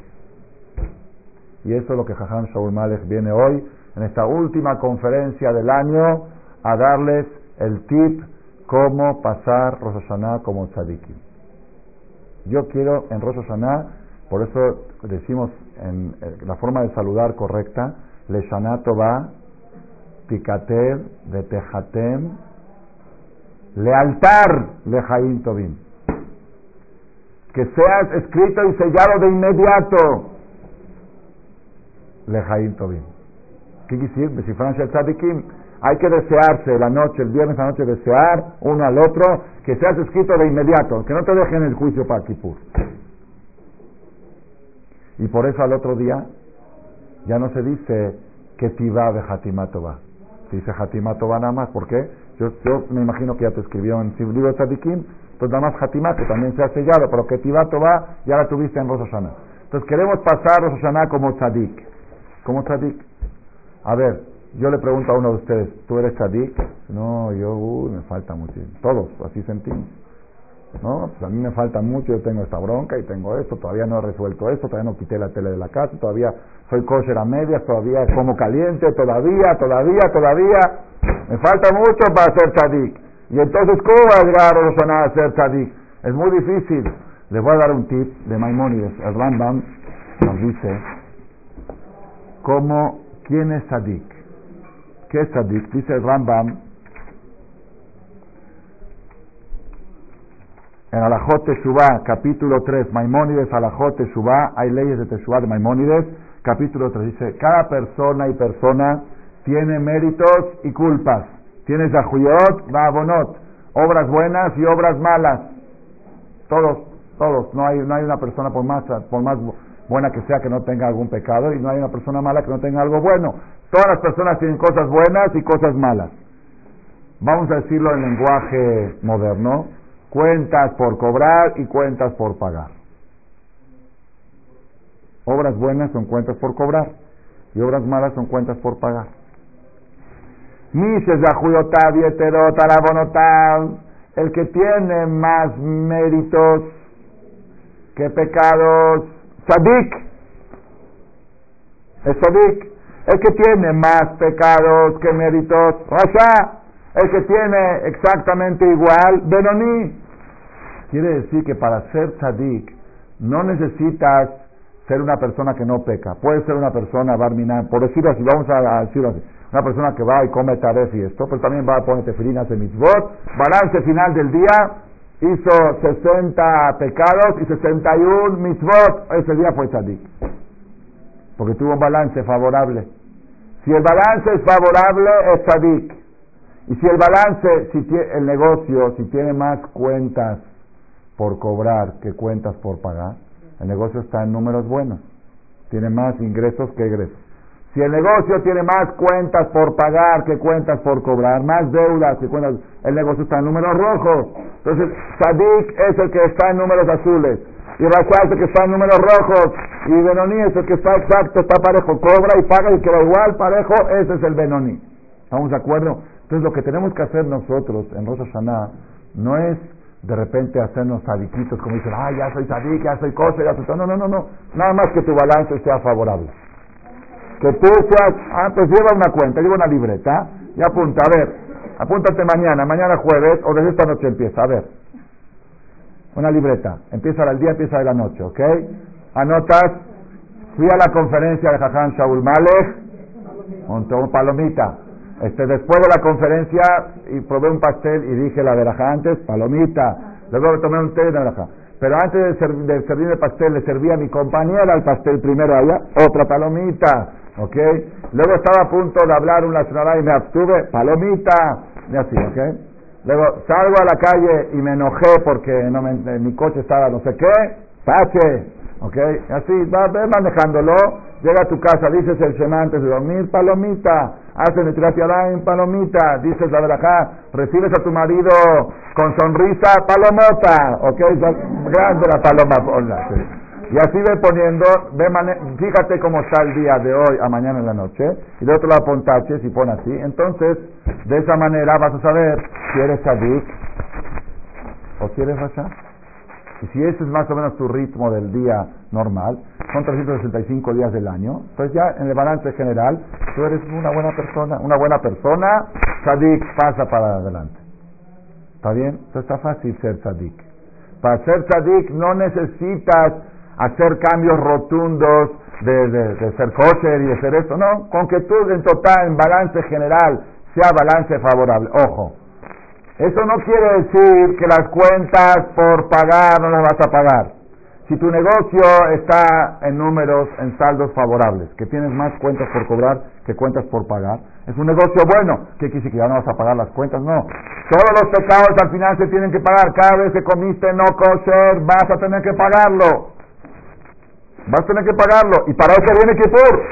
Y eso es lo que Jajam Shaul Malek viene hoy, en esta última conferencia del año, a darles el tip cómo pasar Rosh Hashanah como tzadikim. Yo quiero en Rosh Hashanah, por eso decimos en eh, la forma de saludar correcta, Le Tova, Tikatev, de Tejatem, lealtar, Lejaim Tovim. Que seas escrito y sellado de inmediato, Lejaim Tovim. ¿Qué quiere decir? Francia Tzadikim hay que desearse la noche, el viernes a la noche, desear uno al otro, que seas escrito de inmediato, que no te dejen el juicio para Kipur. Y por eso al otro día ya no se dice que tiba de Hatimatova. Se dice Hatimatova nada más. ¿Por qué? Yo, yo me imagino que ya te escribió en el libro de Tzadikim, entonces nada más Hatimat, que también se ha sellado, pero que ya la tuviste en Rosh. Entonces queremos pasar Rosh como Tzadik. Como Tzadik. A ver, yo le pregunto a uno de ustedes, ¿tú eres tzadik? No, yo, uh, me falta mucho. Todos, así sentimos. No, pues a mí me falta mucho, yo tengo esta bronca y tengo esto, todavía no he resuelto esto, todavía no quité la tele de la casa, todavía soy kosher a medias, todavía como caliente, todavía, todavía, todavía. Me falta mucho para ser tzadik. Y entonces, ¿cómo va a llegar a ser tzadik? Es muy difícil. Les voy a dar un tip de Maimónides. El Rambam nos dice, ¿cómo, ¿quién es tzadik? ¿Qué es tzadik? Dice Rambam, en Alajot Teshuvah, capítulo 3, Maimónides, Alajot Teshuvah, hay leyes de Teshuvah de Maimónides, capítulo 3, dice, cada persona y persona tiene méritos y culpas. Tiene Zahuyot, Babonot, obras buenas y obras malas. Todos, todos. No hay, no hay una persona por más, por más buena que sea que no tenga algún pecado y no hay una persona mala que no tenga algo bueno. Todas las personas tienen cosas buenas y cosas malas. Vamos a decirlo en lenguaje moderno. Cuentas por cobrar y cuentas por pagar. Obras buenas son cuentas por cobrar y obras malas son cuentas por pagar. Mises el que tiene más méritos que pecados, Sadik, es Sadik, el que tiene más pecados que méritos, Rasha, el que tiene exactamente igual, Benoni. Quiere decir que para ser Sadik no necesitas ser una persona que no peca. Puede ser una persona barminan, por decirlo así, vamos a decirlo así una persona que va y come taref y esto, pero también va a poner tefilinas de mitzvot. Balance final del día, hizo 60 pecados y 61 mitzvot. Ese día fue tzadik. Porque tuvo un balance favorable. Si el balance es favorable, es tzadik. Y si el balance, si el negocio, si tiene más cuentas por cobrar que cuentas por pagar, el negocio está en números buenos. Tiene más ingresos que egresos. Si el negocio tiene más cuentas por pagar que cuentas por cobrar, más deudas que cuentas, el negocio está en números rojos. Entonces, Sadik es el que está en números azules. Y Rasha es el que está en números rojos. Y Benoní es el que está exacto, está parejo. Cobra y paga y queda igual, parejo. Ese es el Benoní. ¿Estamos de acuerdo? Entonces, lo que tenemos que hacer nosotros en Rosh Hashanah no es de repente hacernos sadiquitos como dicen, ah, ya soy sadik, ya soy cosa, ya soy... No, no, no, no. Nada más que tu balance sea favorable que tú seas, ah, pues lleva una cuenta, lleva una libreta y apunta, a ver, apúntate mañana, mañana jueves o desde esta noche empieza, a ver. Una libreta, empieza el día, empieza de la noche, ¿ok? Anotas, fui a la conferencia de Jaján Shaul Malek, montó un palomita. Este, después de la conferencia y probé un pastel y dije la veraja antes, palomita. Luego tomé un té de veraja. Pero antes de, servir el pastel, le servía a mi compañera el pastel primero allá, otra palomita. ¿Ok? Luego estaba a punto de hablar una sonora y me abstuve, palomita, y así, ¿ok? Luego salgo a la calle y me enojé porque no me, mi coche estaba no sé qué, tache, ¿ok? Así, va, manejándolo, llega a tu casa, dices el Shema antes de dormir, palomita, haces en palomita, dices la verajá, recibes a tu marido con sonrisa, palomota, ¿ok? Grande la paloma, ponla, y así ve poniendo, ve fíjate cómo está el día de hoy a mañana en la noche, y de otro lado pon taches y pon así. Entonces, de esa manera vas a saber si eres sadik o si eres rasha. Y si ese es más o menos tu ritmo del día normal, son 365 días del año, pues ya en el balance general, tú eres una buena persona. Una buena persona, sadik pasa para adelante. ¿Está bien? Entonces está fácil ser sadik. Para ser sadik no necesitas hacer cambios rotundos de, de, ser kosher y de ser esto, no, con que tú en total, en balance general, sea balance favorable. Ojo, eso no quiere decir que las cuentas por pagar no las vas a pagar. Si tu negocio está en números, en saldos favorables, que tienes más cuentas por cobrar que cuentas por pagar, es un negocio bueno. ¿Qué quiere decir que ya no vas a pagar las cuentas? No. Todos los pecados al final se tienen que pagar. Cada vez que comiste no kosher, vas a tener que pagarlo. Vas a tener que pagarlo. Y para eso viene Kippur.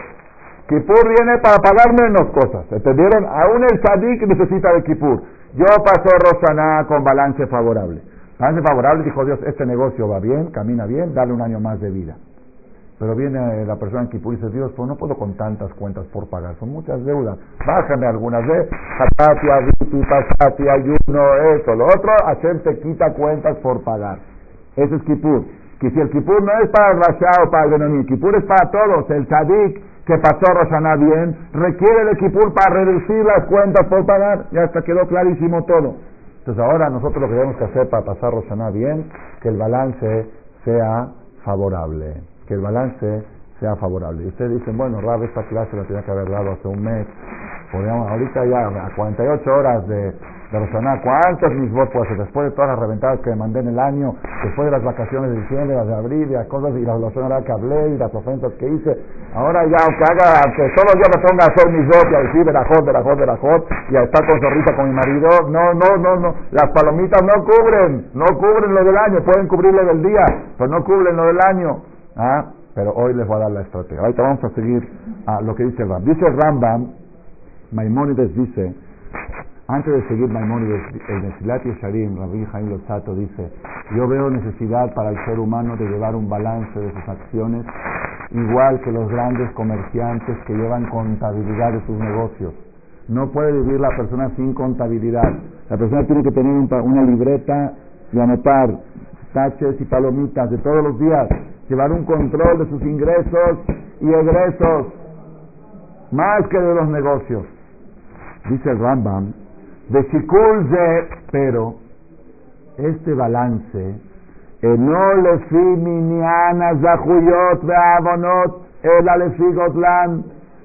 Kippur viene para pagar menos cosas. ¿Entendieron? Aún el Sadik necesita de Kippur. Yo pasé Rosaná con balance favorable. Balance favorable, dijo Dios, este negocio va bien, camina bien, dale un año más de vida. Pero viene la persona en Kippur y dice, Dios, pues no puedo con tantas cuentas por pagar, son muchas deudas. Bájame algunas de Hatati, Abiti, Pasati, Ayuno, esto, lo otro, Hashem te quita cuentas por pagar. Ese es Kippur que si el Kipur no es para el Rasha o para el Benoni, el Kipur es para todos. El Tzadik que pasó Roshaná bien, requiere el Kipur para reducir las cuentas por pagar. Ya está, quedó clarísimo todo. Entonces ahora nosotros lo que tenemos que hacer para pasar Roshaná bien, que el balance sea favorable. Que el balance sea favorable. Y ustedes dicen, bueno, Rab, esta clase la tenía que haber dado hace un mes. Podríamos, ahorita ya a 48 horas de, de Roshaná, ¿cuántos mismos puedo hacer? Después de todas las reventadas que me mandé en el año, después de las vacaciones de diciembre, las de abril, y las cosas, y la oración que hablé, y las ofensas que hice, ahora ya, aunque haga, aunque los días me ponga a hacer mis y a decir verajot, verajot, verajot, y a estar con sonrisa con mi marido, no, no, no, no, las palomitas no cubren, no cubren lo del año, pueden cubrir lo del día, pero no cubren lo del año, ¿ah? Pero hoy les voy a dar la estrategia. Ahorita vamos a seguir a lo que dice el Rambam. Dice el Rambam, Maimónides dice, antes de seguir Maimónides, el Nesilat Yesharim, Rabbi Jaim Lozato dice, yo veo necesidad para el ser humano de llevar un balance de sus acciones, igual que los grandes comerciantes que llevan contabilidad de sus negocios. No puede vivir la persona sin contabilidad. La persona tiene que tener una libreta y anotar taches y palomitas de todos los días, llevar un control de sus ingresos y egresos, más que de los negocios. Dice el Rambam, de Shikulze, pero este balance, no le fi minianas zahuyot ve'avonot, el gotlan,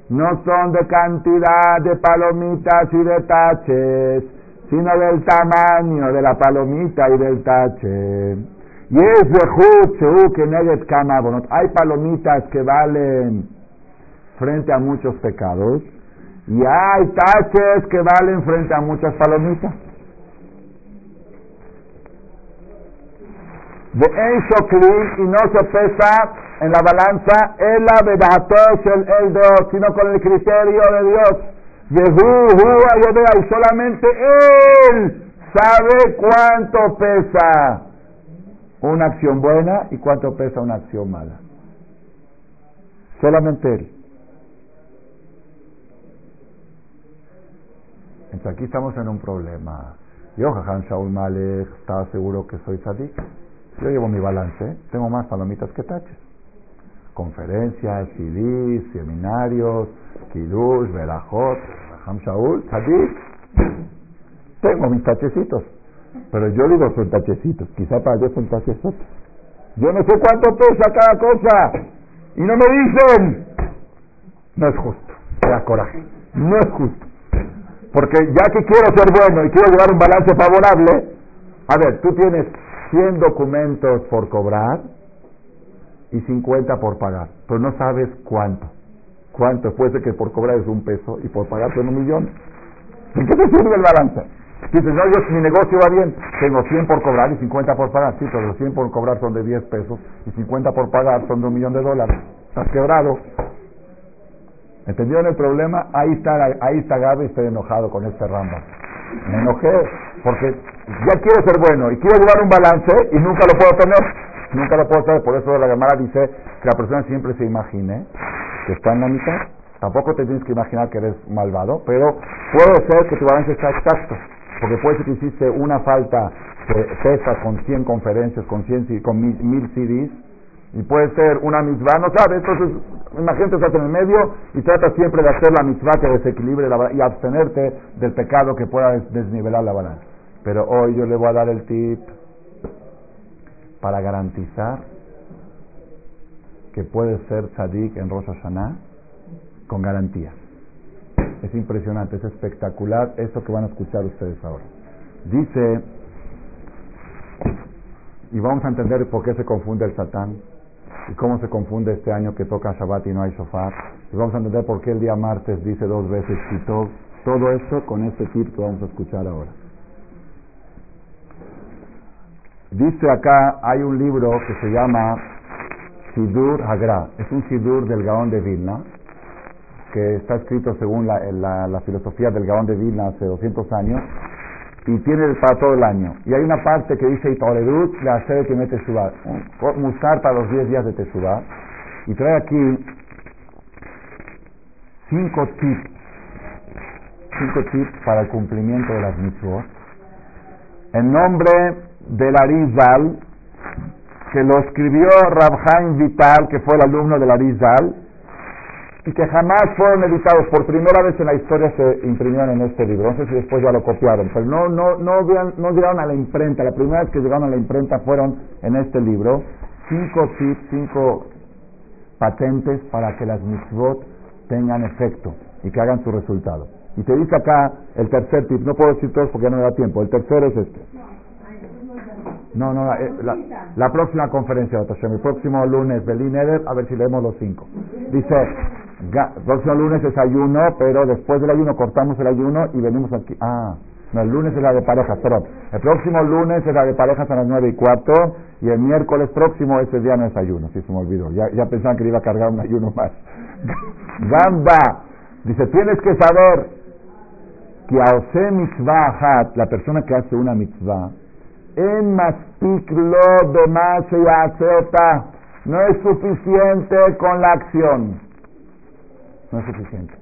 no son de cantidad de palomitas y de taches, sino del tamaño de la palomita y del tache. Y es de que neget kama Hay palomitas que valen frente a muchos pecados y hay taches que valen frente a muchas palomitas. De en y no se pesa en la balanza el el el sino con el criterio de Dios. Y solamente Él sabe cuánto pesa una acción buena y cuánto pesa una acción mala. Solamente Él. Entonces aquí estamos en un problema. Yo, Jajan Shaul Malek, estaba seguro que soy sadik. Yo llevo mi balance, tengo más palomitas que taches. Conferencias, CDs, seminarios, Kiddush, Berajot, Jajan Shaul, sadik. Tengo mis tachecitos. Pero yo digo son tachecitos. Quizá para Dios son tachecitos. Yo no sé cuánto pesa cada cosa. Y no me dicen. No es justo. Me da coraje. No es justo. Porque ya que quiero ser bueno y quiero llevar un balance favorable, a ver, tú tienes 100 documentos por cobrar y 50 por pagar, pero no sabes cuánto. ¿Cuánto? Puede ser que por cobrar es un peso y por pagar son un millón. ¿En qué te sirve el balance? Dices, no, yo, mi negocio va bien, tengo 100 por cobrar y 50 por pagar. Sí, pero los 100 por cobrar son de 10 pesos y 50 por pagar son de un millón de dólares. Estás quebrado. ¿Entendieron el problema? Ahí está, ahí está Gaby, estoy enojado con este Ramba. Me enojé porque ya quiero ser bueno y quiero llevar un balance y nunca lo puedo tener. Nunca lo puedo tener. Por eso la llamada dice que la persona siempre se imagine que está en la mitad. Tampoco te tienes que imaginar que eres malvado, pero puede ser que tu balance está exacto. Porque puede ser que hiciste una falta de pesa con 100 conferencias, con, 100, con mil, mil CDs, y puede ser una misma, no sabes, entonces imagínate estás en el medio y trata siempre de hacer la misma que desequilibre la, y abstenerte del pecado que pueda desnivelar la balanza. Pero hoy yo le voy a dar el tip para garantizar que puede ser tzadik en Rosh Hashanah con garantía. Es impresionante, es espectacular eso que van a escuchar ustedes ahora. Dice, y vamos a entender por qué se confunde el Satán y cómo se confunde este año que toca Shabbat y no hay sofá. Y vamos a entender por qué el día martes dice dos veces Kitov. Todo esto con este tip que vamos a escuchar ahora. Dice acá, hay un libro que se llama Sidur Hagra. Es un Sidur del Gaón de Vilna, que está escrito según la, la, la filosofía del Gaón de Vilna hace 200 años y tiene para todo el año. Y hay una parte que dice Itoredut la hacer que mete musar para los 10 días de Teshuvah, y trae aquí cinco tips, cinco tips para el cumplimiento de las mitzvot, en nombre del Arizal, que lo escribió Rabhaim Vital, que fue el alumno del Arizal, y que jamás fueron editados. Por primera vez en la historia se imprimieron en este libro. No sé si después ya lo copiaron, pero no, no, no, llegaron a la imprenta. La primera vez que llegaron a la imprenta fueron en este libro. Cinco tips, cinco patentes para que las mitzvot tengan efecto y que hagan su resultado. Y te dice acá el tercer tip, no puedo decir todos porque no me da tiempo, el tercero es este. No, no, eh, la, próxima conferencia, el próximo lunes, Belín Eder, a ver si leemos los cinco. Dice, el próximo lunes es ayuno, pero después del ayuno cortamos el ayuno y venimos aquí. Ah, no, el lunes es la de parejas, perdón. El próximo lunes es la de parejas a las nueve y cuarto y el miércoles próximo ese día no es ayuno, si se me olvidó. Ya, ya pensaban que le iba a cargar un ayuno más. Gamba, dice, tienes que saber que a mitzvah la persona que hace una mitzvah, en maspik lo demás y acepta, no es suficiente con la acción. No es suficiente.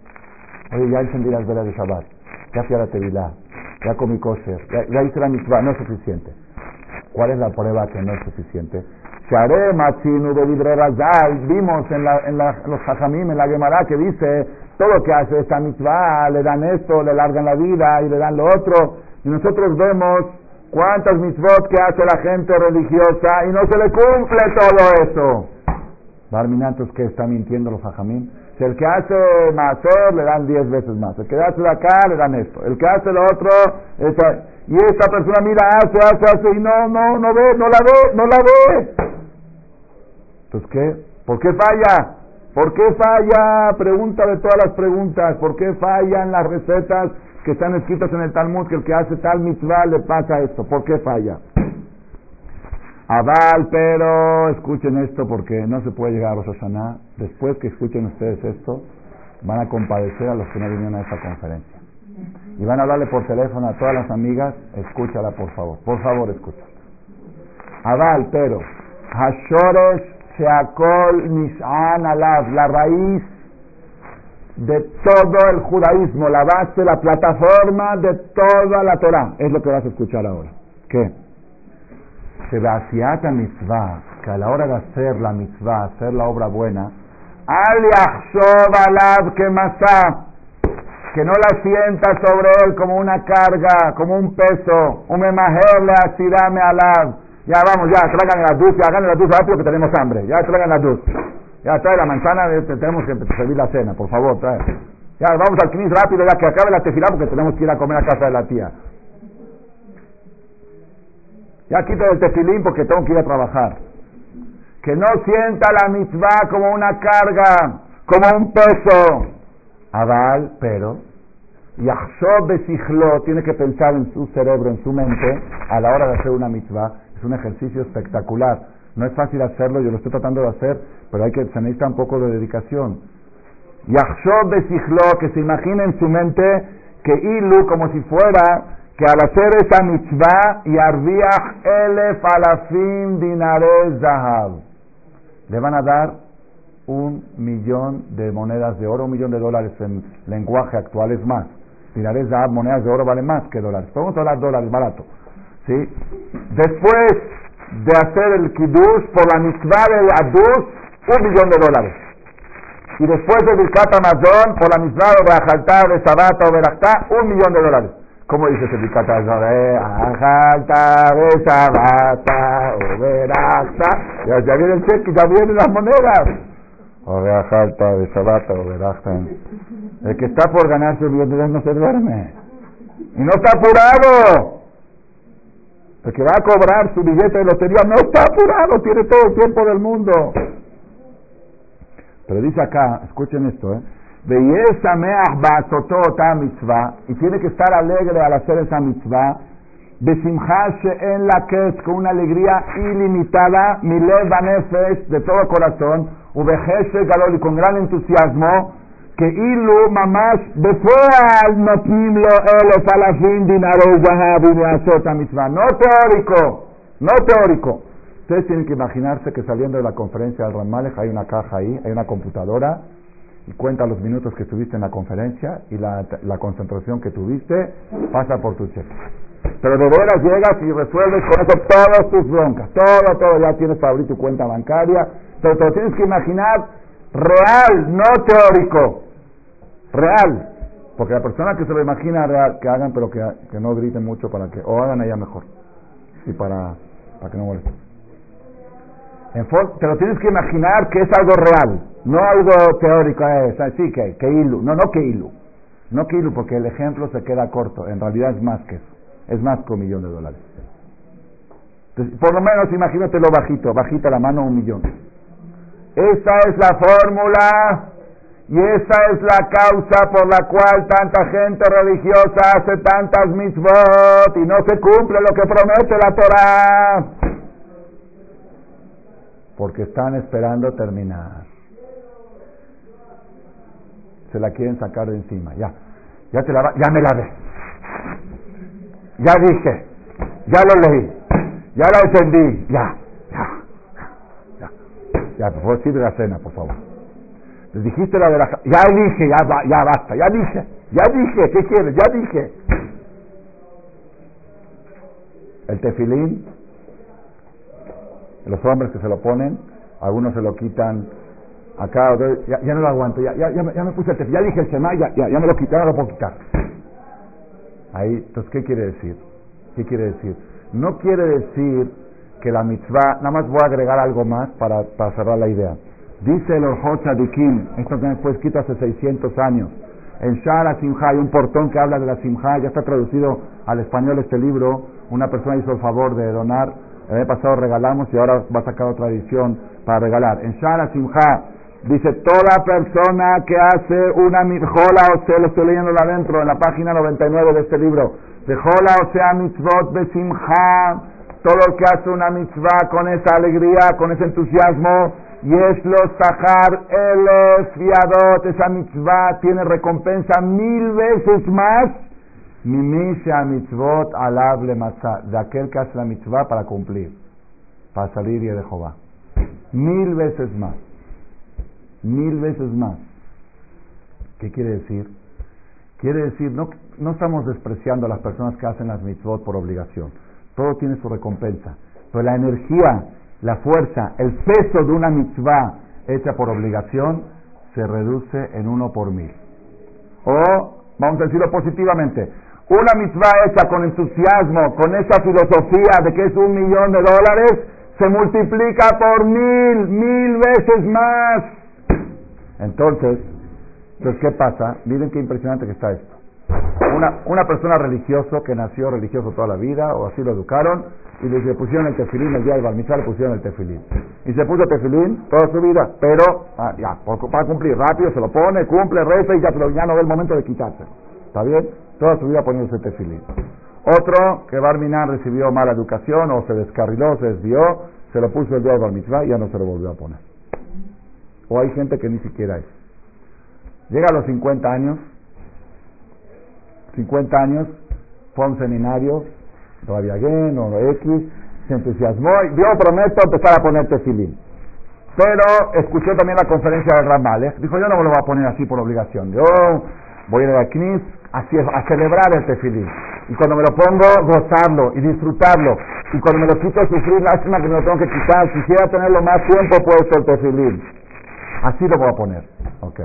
Oye, ya encendí las velas de Shabbat, ya fui a la tevilá, ya comí kosher, ya, hice la mitzvah, no es suficiente. ¿Cuál es la prueba que no es suficiente? Share Machinu de vimos en, la, en la, los Jajamim, en la Gemara, que dice, todo que hace esta mitzvah, le dan esto, le largan la vida y le dan lo otro. Y nosotros vemos cuántas mitzvot que hace la gente religiosa y no se le cumple todo eso. Barminantos que está mintiendo los Jajamim. Si el que hace macer le dan diez veces más. El que hace de acá le dan esto. El que hace lo otro, y esta persona mira, hace, hace, hace, y no, no, no ve, no la ve, no la ve. Entonces, ¿qué? ¿Por qué falla? ¿Por qué falla? Pregunta de todas las preguntas. ¿Por qué fallan las recetas que están escritas en el Talmud que el que hace tal mitzvah le pasa esto? ¿Por qué falla? Aval, pero escuchen esto porque no se puede llegar a Rosh Después que escuchen ustedes esto, van a compadecer a los que no vinieron a esta conferencia. Y van a hablarle por teléfono a todas las amigas, escúchala por favor. Por favor, escúchala. Aval, pero, Hashores Sheakol Nishan Alav, la raíz de todo el judaísmo, la base, la plataforma de toda la Torah. Es lo que vas a escuchar ahora. ¿Qué? Sebastiata mitzvah, que a la hora de hacer la mitzvah, hacer la obra buena, al que masá, que no la sienta sobre él como una carga, como un peso, un memajer le dame alab. Ya vamos, ya, traigan la dulce, hagan la dulce rápido que tenemos hambre, ya traigan la dulce. Ya trae la manzana, este, tenemos que servir la cena, por favor, trae. Ya, vamos al quinis rápido, ya que acabe la tefilá porque tenemos que ir a comer a casa de la tía. Ya quito el tefilín porque tengo que ir a trabajar. Que no sienta la mitzvah como una carga, como un peso. Aval, pero, Yahshov Besijlo tiene que pensar en su cerebro, en su mente, a la hora de hacer una mitzvah. Es un ejercicio espectacular. No es fácil hacerlo, yo lo estoy tratando de hacer, pero hay que, se necesita un poco de dedicación. Yahshov Besijlo, que se imagine en su mente que Ilu, como si fuera que al hacer esa mitzvah, yarviach elef alafim dinares zahab, le van a dar un millón de monedas de oro, un millón de dólares en lenguaje actual es más. Dinares zahab, monedas de oro valen más que dólares. A hablar dólares barato. ¿sí? Después de hacer el kiddush por la mitzvah de adus, un millón de dólares. Y después de Birkat Amazon, por la mitzvah de Rajaltá, de Sabata o Berachtá, un millón de dólares. ¿Cómo dice ese Birkat eh, Ajalta, Besabata, Oberasta. Ya, ya viene el cheque, ya vienen las monedas. Oveajalta, Besabata, Oberasta. El que está por ganarse el millón de no se duerme. Y no está apurado. El que va a cobrar su billete de lotería no está apurado, tiene todo el tiempo del mundo. Pero dice acá, escuchen esto, ¿eh? y tiene que estar alegre al hacer esa mitzvah, en la que es con una alegría ilimitada, nefesh de todo corazón, y con gran entusiasmo, que ilu mamash befoal notnim lo elef alafim dinaro zahabu mitzvah. No teórico, no teórico. Ustedes tienen que imaginarse que saliendo de la conferencia del Ramalej hay una caja ahí, hay una computadora, y cuenta los minutos que estuviste en la conferencia y la, concentración que tuviste, pasa por tu cheque. Pero de veras llegas y resuelves con eso todas tus broncas, todo, todo, ya tienes para abrir tu cuenta bancaria, pero te lo tienes que imaginar real, no teórico, real. Porque la persona que se lo imagina real, que hagan, pero que, que no griten mucho para que, o hagan allá mejor, y para, para que no molesten. te lo tienes que imaginar que es algo real. No algo teórico, es así que, que ilu. No, no que ilu. No kilo, porque el ejemplo se queda corto. En realidad es más que eso. Es más que un millón de dólares. por lo menos imagínatelo bajito, bajita la mano, un millón. Esa es la fórmula y esa es la causa por la cual tanta gente religiosa hace tantas mitzvot y no se cumple lo que promete la Torah. Porque están esperando terminar. Se la quieren sacar de encima. Ya, ya, te la, ya me la ve. Ya dije, ya lo leí, ya lo entendí, ya, ya, ya. Ya, por la cena, por favor. Les dijiste la de la... Ya dije, ya, ya basta, ya dije, ya dije, ¿qué quieres? Ya dije. El tefilín, los hombres que se lo ponen, algunos se lo quitan acá, ya, ya no lo aguanto, ya, ya, me puse el tefilín, ya dije el Shema, ya, ya, me lo quité, no lo puedo quitar. Ahí, entonces, ¿qué quiere decir? ¿Qué quiere decir? No quiere decir que la mitzvah, nada más voy a agregar algo más para, para cerrar la idea. Dice el Orjot Tzadikim, esto que fue escrito hace 600 años. En Shara Simha hay un portón que habla de la Simha, ya está traducido al español este libro. Una persona hizo el favor de donar, el año pasado regalamos y ahora va a sacar otra edición para regalar. En Shara Simha dice: Toda persona que hace una mitjola, o sea, lo estoy leyendo adentro, en la página 99 de este libro. De jola, o sea, mitzvot de Simha, todo lo que hace una mitzvah con esa alegría, con ese entusiasmo y es los Sahar el Fiadot, esa mitzvah tiene recompensa mil veces más. Mimisha mitzvot alable de aquel que hace la mitzvah para cumplir, para salir y de Jehová. Mil veces más. Mil veces más. ¿Qué quiere decir? Quiere decir, no, no estamos despreciando a las personas que hacen las mitzvot por obligación. Todo tiene su recompensa. Pero la energía la fuerza, el peso de una mitzvah hecha por obligación se reduce en uno por mil. O, vamos a decirlo positivamente, una mitzvah hecha con entusiasmo, con esa filosofía de que es un millón de dólares, se multiplica por mil, mil veces más. Entonces, entonces ¿qué pasa? Miren qué impresionante que está esto. Una, una persona religioso que nació religioso toda la vida, o así lo educaron, y le pusieron el tefilín el día del bar le pusieron el tefilín. Y se puso tefilín toda su vida, pero ah, ya, para cumplir rápido se lo pone, cumple, reza y ya, ya no ve el momento de quitárselo. ¿Está bien? Toda su vida poniéndose tefilín. Otro que Barminan recibió mala educación o se descarriló, se desvió, se lo puso el día del bar y ya no se lo volvió a poner. O hay gente que ni siquiera es. Llega a los 50 años, 50 años, fue a un seminario, todavía bien o X, se entusiasmó y yo prometo empezar a poner tefilín. Pero escuchó también la conferencia de Ramales, dijo yo no me lo voy a poner así por obligación, yo voy a ir a CNIS así, a celebrar el tefilín. Y cuando me lo pongo, gozarlo y disfrutarlo. Y cuando me lo quito, sufrir, lástima que me lo tengo que quitar. Quisiera tenerlo más tiempo puesto el tefilín. Así lo voy a poner. Ok.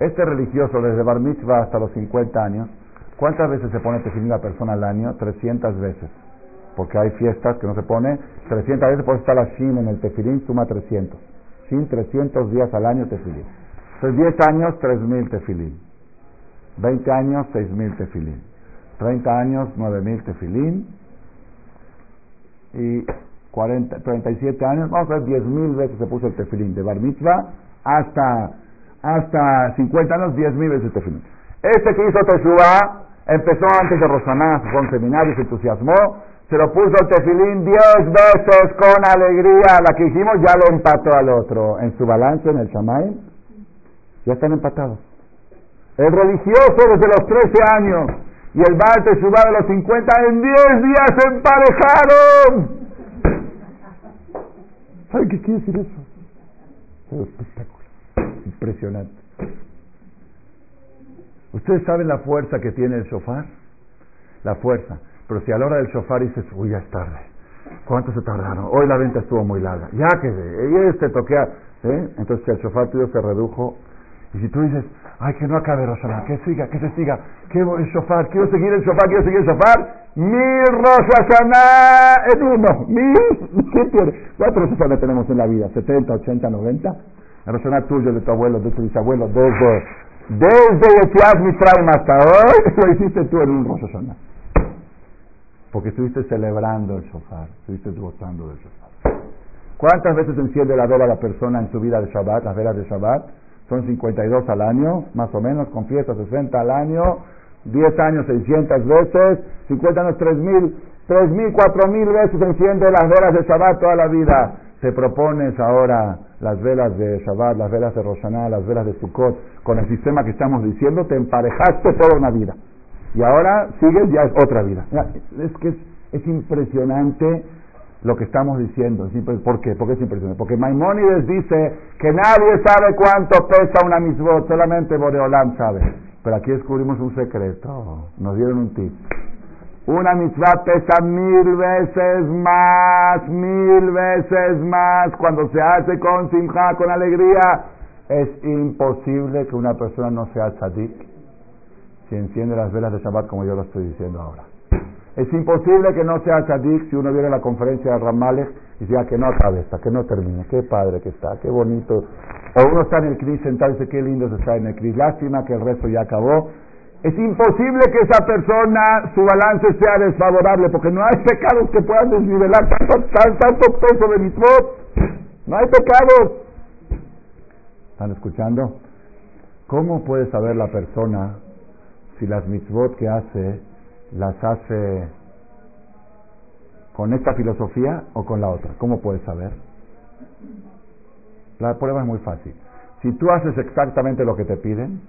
Este religioso desde Bar Mitzvah hasta los 50 años ¿Cuántas veces se pone tefilín la persona al año? 300 veces. Porque hay fiestas que no se pone 300 veces, eso está la Shin en el tefilín, suma 300. Shin 300 días al año tefilín. Entonces 10 años, 3000 tefilín. 20 años, 6000 tefilín. 30 años, 9000 tefilín. Y 40, 37 años, vamos a ver, 10.000 veces se puso el tefilín. De bar mitzvah hasta, hasta 50 años, 10.000 veces el tefilín. Este que hizo Teshuvah Empezó antes de Rosaná, fue un seminario, se entusiasmó, se lo puso el tefilín diez veces con alegría. La que hicimos ya lo empató al otro. En su balance, en el Shamay, ya están empatados. El religioso desde los 13 años y el Baal Teshuvah de los 50 en 10 días se emparejaron. ¿Saben qué quiere decir eso? Es espectáculo. Impresionante. ¿Ustedes saben la fuerza que tiene el shofar? La fuerza. Pero si a la hora del shofar dices, uy, ya es tarde. ¿Cuánto se tardaron? Hoy la venta estuvo muy larga. Ya que este toquea. ¿eh? Entonces el shofar tuyo se redujo. Y si tú dices, ay, que no acabe Rosana, que siga, que se siga. Quiero el shofar, quiero seguir el shofar, quiero seguir el shofar. Mil Rosana en uno. Mil. ¿Qué tiene? ¿Cuántos Rosana tenemos en la vida? ¿70, 80, 90? El Rosana tuyo, de tu abuelo, de tu bisabuelo, desde Desde Yetziat Mitzrayim hasta hoy, lo hiciste tú en un Rosh. Porque estuviste celebrando el shofar, estuviste gozando del shofar. ¿Cuántas veces enciende la vela la persona en su vida de Shabbat, las velas de Shabbat? Son 52 al año, más o menos, con fiesta 60 al año, 10 años 600 veces, 50 años 3000, 3000, 4000 veces enciende las velas de Shabbat toda la vida. Te propones ahora las velas de Shabbat, las velas de Roshaná, las velas de Sukkot, con el sistema que estamos diciendo, te emparejaste toda una vida. Y ahora sigues, ya es otra vida. Es que es, impresionante lo que estamos diciendo. ¿Por qué? Porque es impresionante. Porque Maimónides dice que nadie sabe cuánto pesa una misbot, solamente Boreolam sabe. Pero aquí descubrimos un secreto. Nos dieron un tip. Una mitzvah pesa mil veces más, mil veces más cuando se hace con simja, con alegría. Es imposible que una persona no sea tzadik si enciende las velas de Shabbat como yo lo estoy diciendo ahora. Es imposible que no sea tzadik si uno viene a la conferencia de Ramalek y diga que no acabe esta, que no termine. Qué padre que está, qué bonito. O uno está en el CRIS sentado y qué lindo se está en el CRIS. Lástima que el resto ya acabó es imposible que esa persona, su balance sea desfavorable, porque no hay pecados que puedan desnivelar tanto, tanto peso de mitzvot. No hay pecados. ¿Están escuchando? ¿Cómo puede saber la persona si las mitzvot que hace las hace con esta filosofía o con la otra? ¿Cómo puede saber? La prueba es muy fácil. Si tú haces exactamente lo que te piden,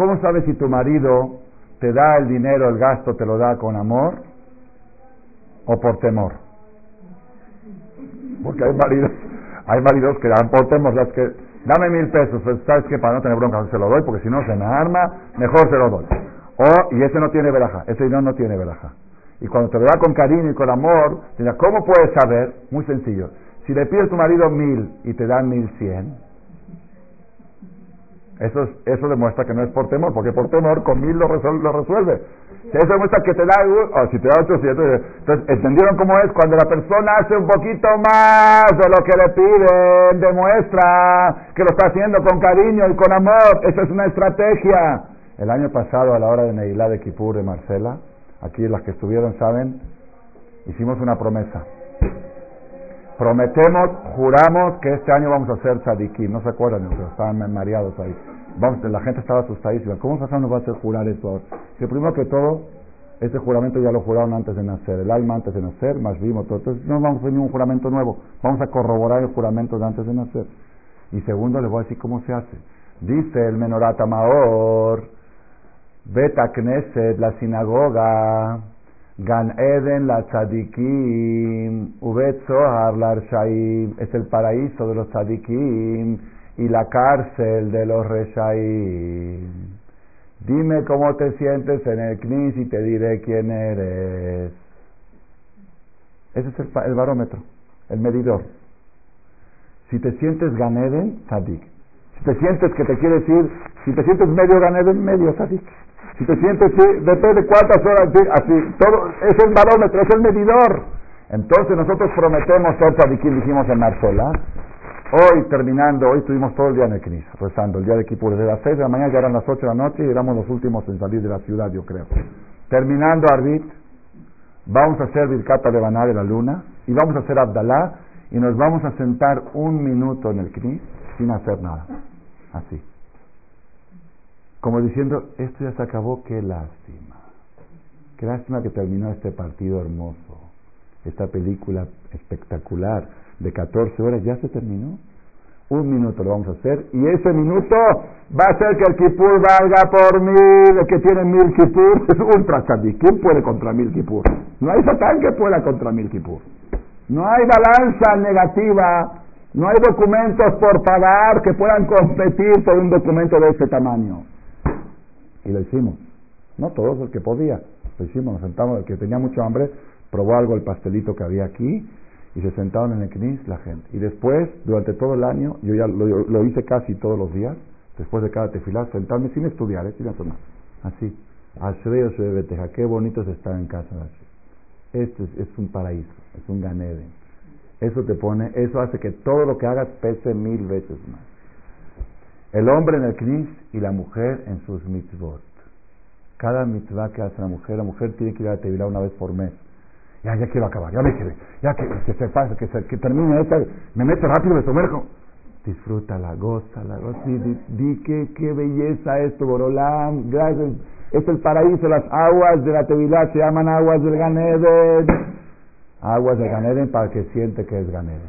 ¿Cómo sabes si tu marido te da el dinero, el gasto, te lo da con amor o por temor? Porque hay maridos, hay maridos que dan por temor, las que dame mil pesos, pues, sabes que para no tener bronca se lo doy, porque si no se me arma, mejor se lo doy. O, y ese no tiene veraja, ese dinero no tiene veraja. Y cuando te lo da con cariño y con amor, ¿cómo puedes saber? Muy sencillo. Si le pides a tu marido mil y te dan mil cien, eso, eso demuestra que no es por temor, porque por temor con mil lo, resuelve. Eso demuestra que te da, o si te da 800. Entonces, ¿entendieron cómo es? Cuando la persona hace un poquito más de lo que le piden, demuestra que lo está haciendo con cariño y con amor. Esa es una estrategia. El año pasado, a la hora de Neilá de Kipur de Marcela, aquí las que estuvieron saben, hicimos una promesa. Prometemos, juramos que este año vamos a hacer tzadikim. No se acuerdan, estaban mareados ahí. Vamos, la gente estaba asustadísima. ¿Cómo nos va a hacer jurar esto ahora? Que primero que todo, ese juramento ya lo juraron antes de nacer. El alma antes de nacer, más vimos todo. Entonces no vamos a hacer ningún juramento nuevo. Vamos a corroborar el juramento de antes de nacer. Y segundo, les voy a decir cómo se hace. Dice el Menorata Maor, Beta Knesset, la sinagoga, Gan Eden la tzadikim, Ubet Zohar la es el paraíso de los tzadikim y la cárcel de los reshaim. Dime cómo te sientes en el Knis y te diré quién eres. Ese es el, barómetro, el medidor. Si te sientes Gan Eden, tzadik. Si te sientes que te quieres ir, si te sientes medio Gan Eden, medio tzadik. Si te sientes, sí, de cuántas horas, así, todo es el barómetro, es el medidor. Entonces nosotros prometemos ser tzadikim, dijimos en Marcela. Hoy terminando, hoy estuvimos todo el día en el CNIS, rezando, el día de Kipur, desde las 6 de la mañana ya eran las 8 de la noche y éramos los últimos en salir de la ciudad, yo creo. Terminando Arbit, vamos a hacer de Baná de la luna y vamos a hacer Abdalá y nos vamos a sentar un minuto en el CNIS sin hacer nada. Así. Como diciendo, esto ya se acabó, qué lástima. Qué lástima que terminó este partido hermoso. Esta película espectacular de 14 horas ya se terminó. Un minuto lo vamos a hacer y ese minuto va a hacer que el Kipur valga por mil. El que tiene mil Kipur es ultra ¿Quién puede contra mil Kipur? No hay Satán que pueda contra mil Kipur. No hay balanza negativa. No hay documentos por pagar que puedan competir por un documento de ese tamaño. Y lo hicimos. No todos, el que podía. Lo hicimos, nos sentamos, el que tenía mucho hambre, probó algo el pastelito que había aquí y se sentaron en el CNIS la gente. Y después, durante todo el año, yo ya lo, hice casi todos los días, después de cada tefilá, sentarme sin estudiar, ¿eh? sin hacer nada. Así. Ashreo Beteja, qué bonito es estar en casa de Esto es, un paraíso, es un ganeden. Eso te pone, eso hace que todo lo que hagas pese mil veces más. El hombre en el knis y la mujer en sus mitzvot. Cada mitzvah que hace la mujer, la mujer tiene que ir a Tevilá una vez por mes. Ya, ya quiero acabar, ya me quedé. Ya que, que se pase, que, se, que termine esta, me meto rápido, me sumerjo. Disfrútala, gózala, gózala. Di, di, qué, qué belleza esto, Borolam. Gracias. Es el paraíso, las aguas de la Tevilá se llaman aguas del Ganeden. Aguas del Ganeden para que siente que es Ganeden.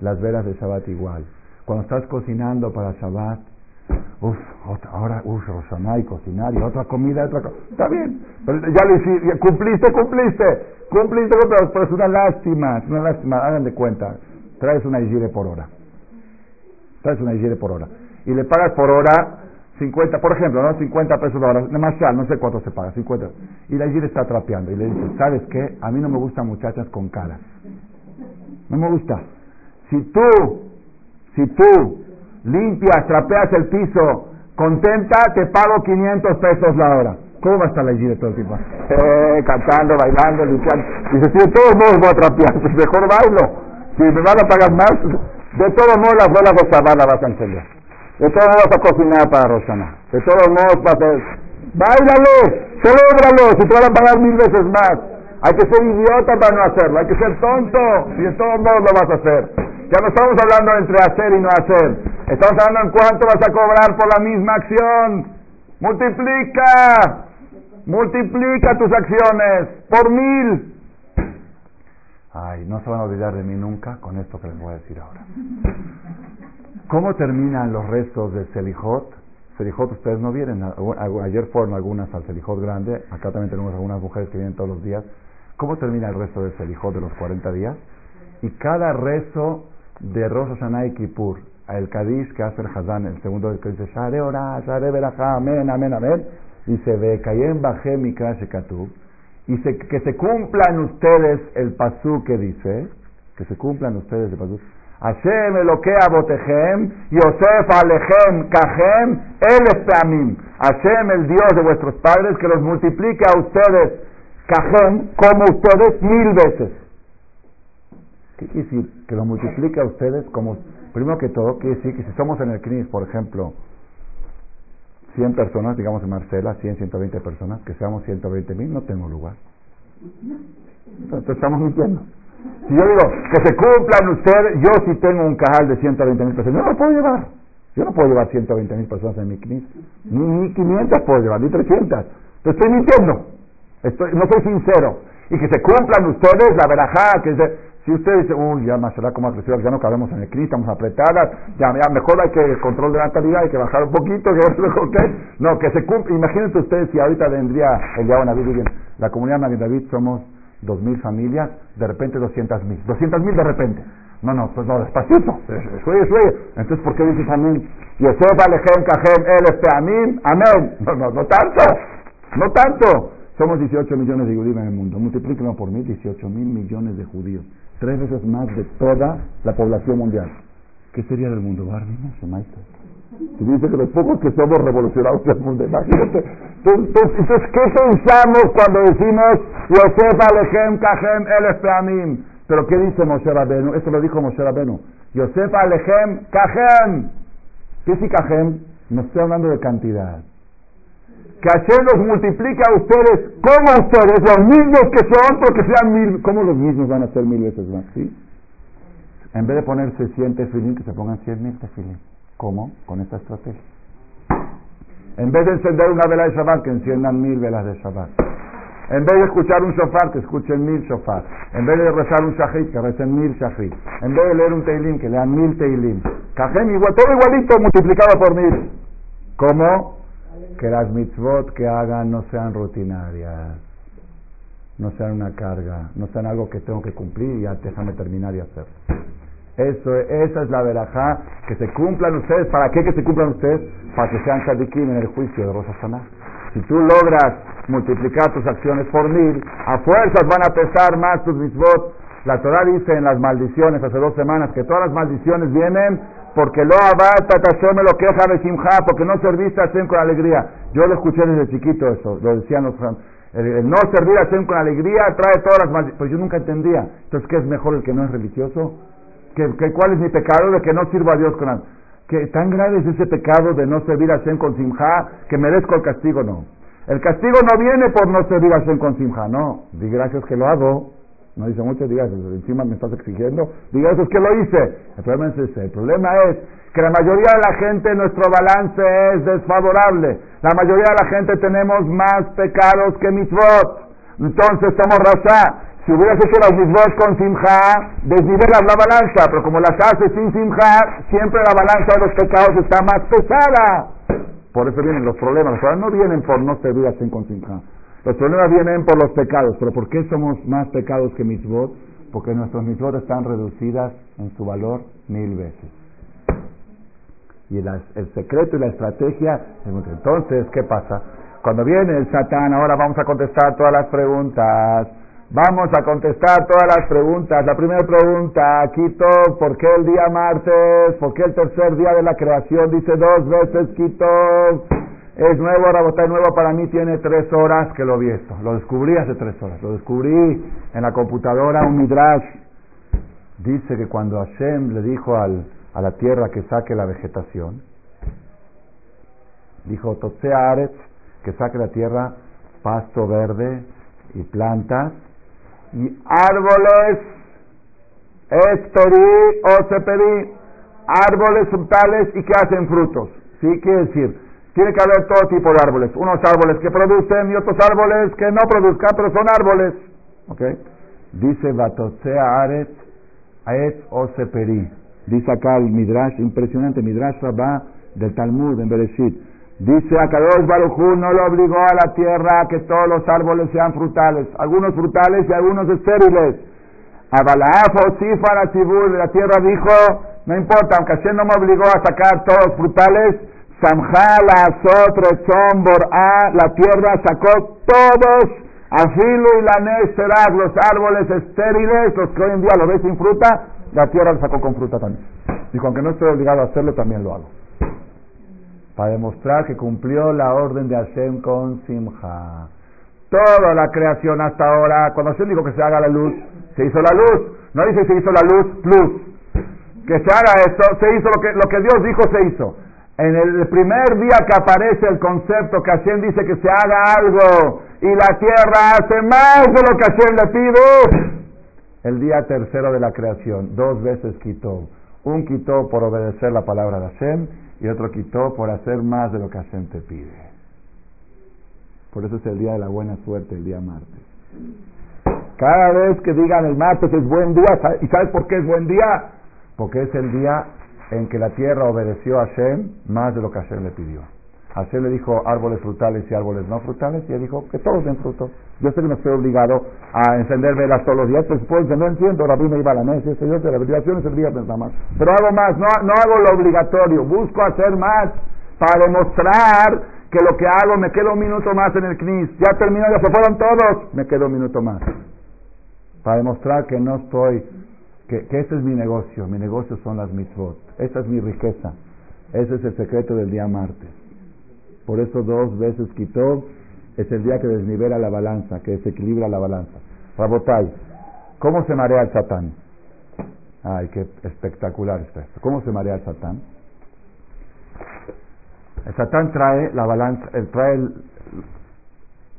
Las velas de Shabbat igual. Cuando estás cocinando para Shabbat, Uf, ahora, uf, Roshaná y cocinar y otra comida, otra cosa. Está bien, pero ya lo hiciste, cumpliste, cumpliste, cumpliste, pero es una lástima, es una lástima, hagan de cuenta. Traes una higiene por hora. Traes una higiene por hora. Y le pagas por hora 50, por ejemplo, ¿no? 50 pesos la hora, demasiado, no sé cuánto se paga, 50. Y la higiene está trapeando y le dice, ¿sabes qué? A mí no me gustan muchachas con caras. No me gusta. Si tú, si tú limpias, trapeas el piso, contenta, te pago 500 pesos la hora. ¿Cómo va a estar la higiene todo el tiempo? Eh, cantando, bailando, limpiando. Dice, si de todos modos voy a trapear, mejor bailo. Si me van a pagar más, de todos modos las velas de la vas a encender. De todos modos a cocinar para Rosana. De todos modos vas a... Báilalo, celébralo, si te van a pagar mil veces más. Hay que ser idiota para no hacerlo, hay que ser tonto, y de todos modos lo vas a hacer. Ya no estamos hablando entre hacer y no hacer. Estamos hablando en cuánto vas a cobrar por la misma acción. Multiplica. Multiplica tus acciones por mil. Ay, no se van a olvidar de mí nunca con esto que les voy a decir ahora. ¿Cómo terminan los restos de Selijot? Selijot ustedes no vienen. Ayer fueron algunas al Selijot grande. Acá también tenemos algunas mujeres que vienen todos los días. ¿Cómo termina el resto de Selijot de los 40 días? Y cada rezo de Rosh Hashanah y Kippur, el Kadish que hace el Hazán, el segundo que dice Share Ora, Share Berajá, Amén, Amén, Amén, dice Ve Kayem Baje Mikra Shekatub, y se, que se cumplan ustedes el pasú que dice, que se cumplan ustedes el pasú, Hashem Elokea Botejem, Yosef Alechem Kajem, El Peamim, Hashem el Dios de vuestros padres que los multiplique a ustedes, Kajem, como ustedes mil veces. ¿Qué quiere decir? Que lo multiplica a ustedes como... Primero que todo, quiere decir que si somos en el CNIS, por ejemplo, 100 personas, digamos en Marcela, 100, 120 personas, que seamos 120 mil, no tengo lugar. Entonces estamos mintiendo. Si yo digo que se cumplan ustedes, yo sí tengo un cajal de 120 mil personas, no lo puedo llevar. Yo no puedo llevar 120 mil personas en mi CNIS. Ni, 500 puedo llevar, ni 300. Entonces estoy mintiendo. Estoy, no soy sincero. Y que se cumplan ustedes la verajá, que se, si usted dice, uy, ya será como ya no cabemos en el CNI, estamos apretadas, ya, mejor hay que control de natalidad, hay que bajar un poquito, que No, que se cumple. Imagínense ustedes si ahorita vendría el Yahweh David, la comunidad de David somos dos mil familias, de repente doscientas mil. Doscientas mil de repente. No, no, pues no, despacito. Suye, suye. Entonces, ¿por qué dices amén? Yosef, Alejem, Kajem, El, Amén, amén. No, no, no tanto. No tanto. Somos 18 millones de judíos en el mundo. Multiplíquenlo por mil, 18 mil millones de judíos tres veces más de toda la población mundial. ¿Qué sería del mundo? Si dice que los pocos que somos revolucionados del mundo, imagínate. Entonces, ¿qué pensamos cuando decimos Yosef Alejem Kajem El Pero ¿qué dice Moshe Rabenu? Esto lo dijo Moshe Rabenu. Yosef Alejem Kajem. ¿Qué es Kajem? No estoy hablando de cantidad que Hashem los multiplica a ustedes como ustedes, los mismos que son, porque sean mil. ¿Cómo los mismos van a ser mil veces más? ¿Sí? En vez de ponerse 100 tefilín, que se pongan 100 mil tefilín. ¿Cómo? Con esta estrategia. En vez de encender una vela de Shabbat, que enciendan mil velas de Shabbat. En vez de escuchar un shofar, que escuchen mil shofar. En vez de rezar un shahid, que recen mil shahid. En vez de leer un teilim, que lean mil teilim. Kajem igual, todo igualito multiplicado por mil. ¿Cómo? Que las mitzvot que hagan no sean rutinarias, no sean una carga, no sean algo que tengo que cumplir y ya déjame terminar y hacer. Eso, esa es la verajá, que se cumplan ustedes. ¿Para qué que se cumplan ustedes? Para que sean shadikim en el juicio de Rosa Saná. Si tú logras multiplicar tus acciones por mil, a fuerzas van a pesar más tus mitzvot. La Torah dice en las maldiciones hace dos semanas que todas las maldiciones vienen porque lo abata me lo queja de Simha, porque no serviste a Hashem con alegría. Yo lo escuché desde chiquito eso, lo decían los el, no servir a Hashem con alegría trae todas las maldiciones. Pues yo nunca entendía. Entonces, ¿qué es mejor el que no es religioso? ¿Qué, cuál es mi pecado de que no sirvo a Dios con alegría? que tan grave es ese pecado de no servir a Hashem con simja que merezco el castigo, no. El castigo no viene por no servir a Hashem con simja, no. Di gracias que lo hago. No dice mucho, digas, encima me estás exigiendo. Di gracias que lo hice. El problema es ese. El problema es que la mayoría de la gente, nuestro balance es desfavorable. La mayoría de la gente tenemos más pecados que mitzvot. Entonces somos raza. Si hubieras hecho las mitzvot con simja, desnivelas la balanza, pero como las haces sin simja, siempre la balanza de los pecados está más pesada. Por eso vienen los problemas. Los problemas no vienen por no servir así con simja. Los problemas vienen por los pecados. ¿Pero por qué somos más pecados que mitzvot? Porque nuestras mitzvot están reducidas en su valor mil veces. Y el secreto y la estrategia, entonces, ¿qué pasa? Cuando viene el Satán, ahora vamos a contestar todas las preguntas. Vamos a contestar todas las preguntas. La primera pregunta, Quito, ¿por qué el día martes? ¿Por qué el tercer día de la creación dice dos veces Quito? Es nuevo, Rabotay nuevo para mí, tiene tres horas que lo vi esto. Lo descubrí hace tres horas. Lo descubrí en la computadora, un midrash. Dice que cuando Hashem le dijo al, a la tierra que saque la vegetación, dijo, Totsea Aretz, que saque la tierra pasto verde y plantas, y árboles esperi o seperi, árboles frutales y que hacen frutos. ¿Sí? Quiere decir, tiene que haber todo tipo de árboles. Unos árboles que producen y otros árboles que no produzcan, pero son árboles. Dice Batotsea Aret, Aet o Seperi. Dice acá el Midrash, impresionante, Midrash Rabbah del Talmud en Bereshit. Dice Akadosh Barujú no lo obligó a la tierra a que todos los árboles sean frutales, algunos frutales y algunos estériles. Abalafo, Sifara, Tibur, la tierra dijo, no importa, aunque Hashem no me obligó a sacar todos frutales, Samjala, Sotre, Chombor, A, la tierra sacó todos, Afilu y la los árboles estériles, los que hoy en día lo ves sin fruta, la tierra lo sacó con fruta también. Dijo, aunque no estoy obligado a hacerlo, también lo hago para demostrar que cumplió la orden de Hashem con Simha. Toda la creación hasta ahora, cuando Hashem dijo que se haga la luz, se hizo la luz. No dice se hizo la luz plus. Que se haga esto, se hizo lo que, lo que Dios dijo, se hizo. En el primer día que aparece el concepto que Hashem dice que se haga algo y la tierra hace más de lo que Hashem le pide, el día tercero de la creación, dos veces quitó. Un quitó por obedecer la palabra de Hashem y otro quitó por hacer más de lo que Hashem te pide. Por eso es el día de la buena suerte, el día martes. Cada vez que digan el martes es buen día, ¿y sabes por qué es buen día? Porque es el día en que la tierra obedeció a Hashem más de lo que Hashem le pidió. Hashem le dijo árboles frutales y árboles no frutales, y él dijo que todos den fruto. Yo sé que no estoy obligado a encender velas todos los días, pues, pues no entiendo, Rabí me iba a la mesa, yo sé, la obligación es el día nada más. Pero hago más, no, no hago lo obligatorio, busco hacer más para demostrar que lo que hago me quedo un minuto más en el CNIS. Ya terminó, ya se fueron todos, me quedo un minuto más. Para demostrar que no estoy, que, que ese es mi negocio, mi negocio son las mitzvot, esa es mi riqueza, ese es el secreto del día martes. Por eso dos veces quitó, es el día que desnivela la balanza, que desequilibra la balanza. Rabotay, ¿cómo se marea el satán? Ay, qué espectacular está esto. ¿Cómo se marea el satán? El satán trae la balanza, trae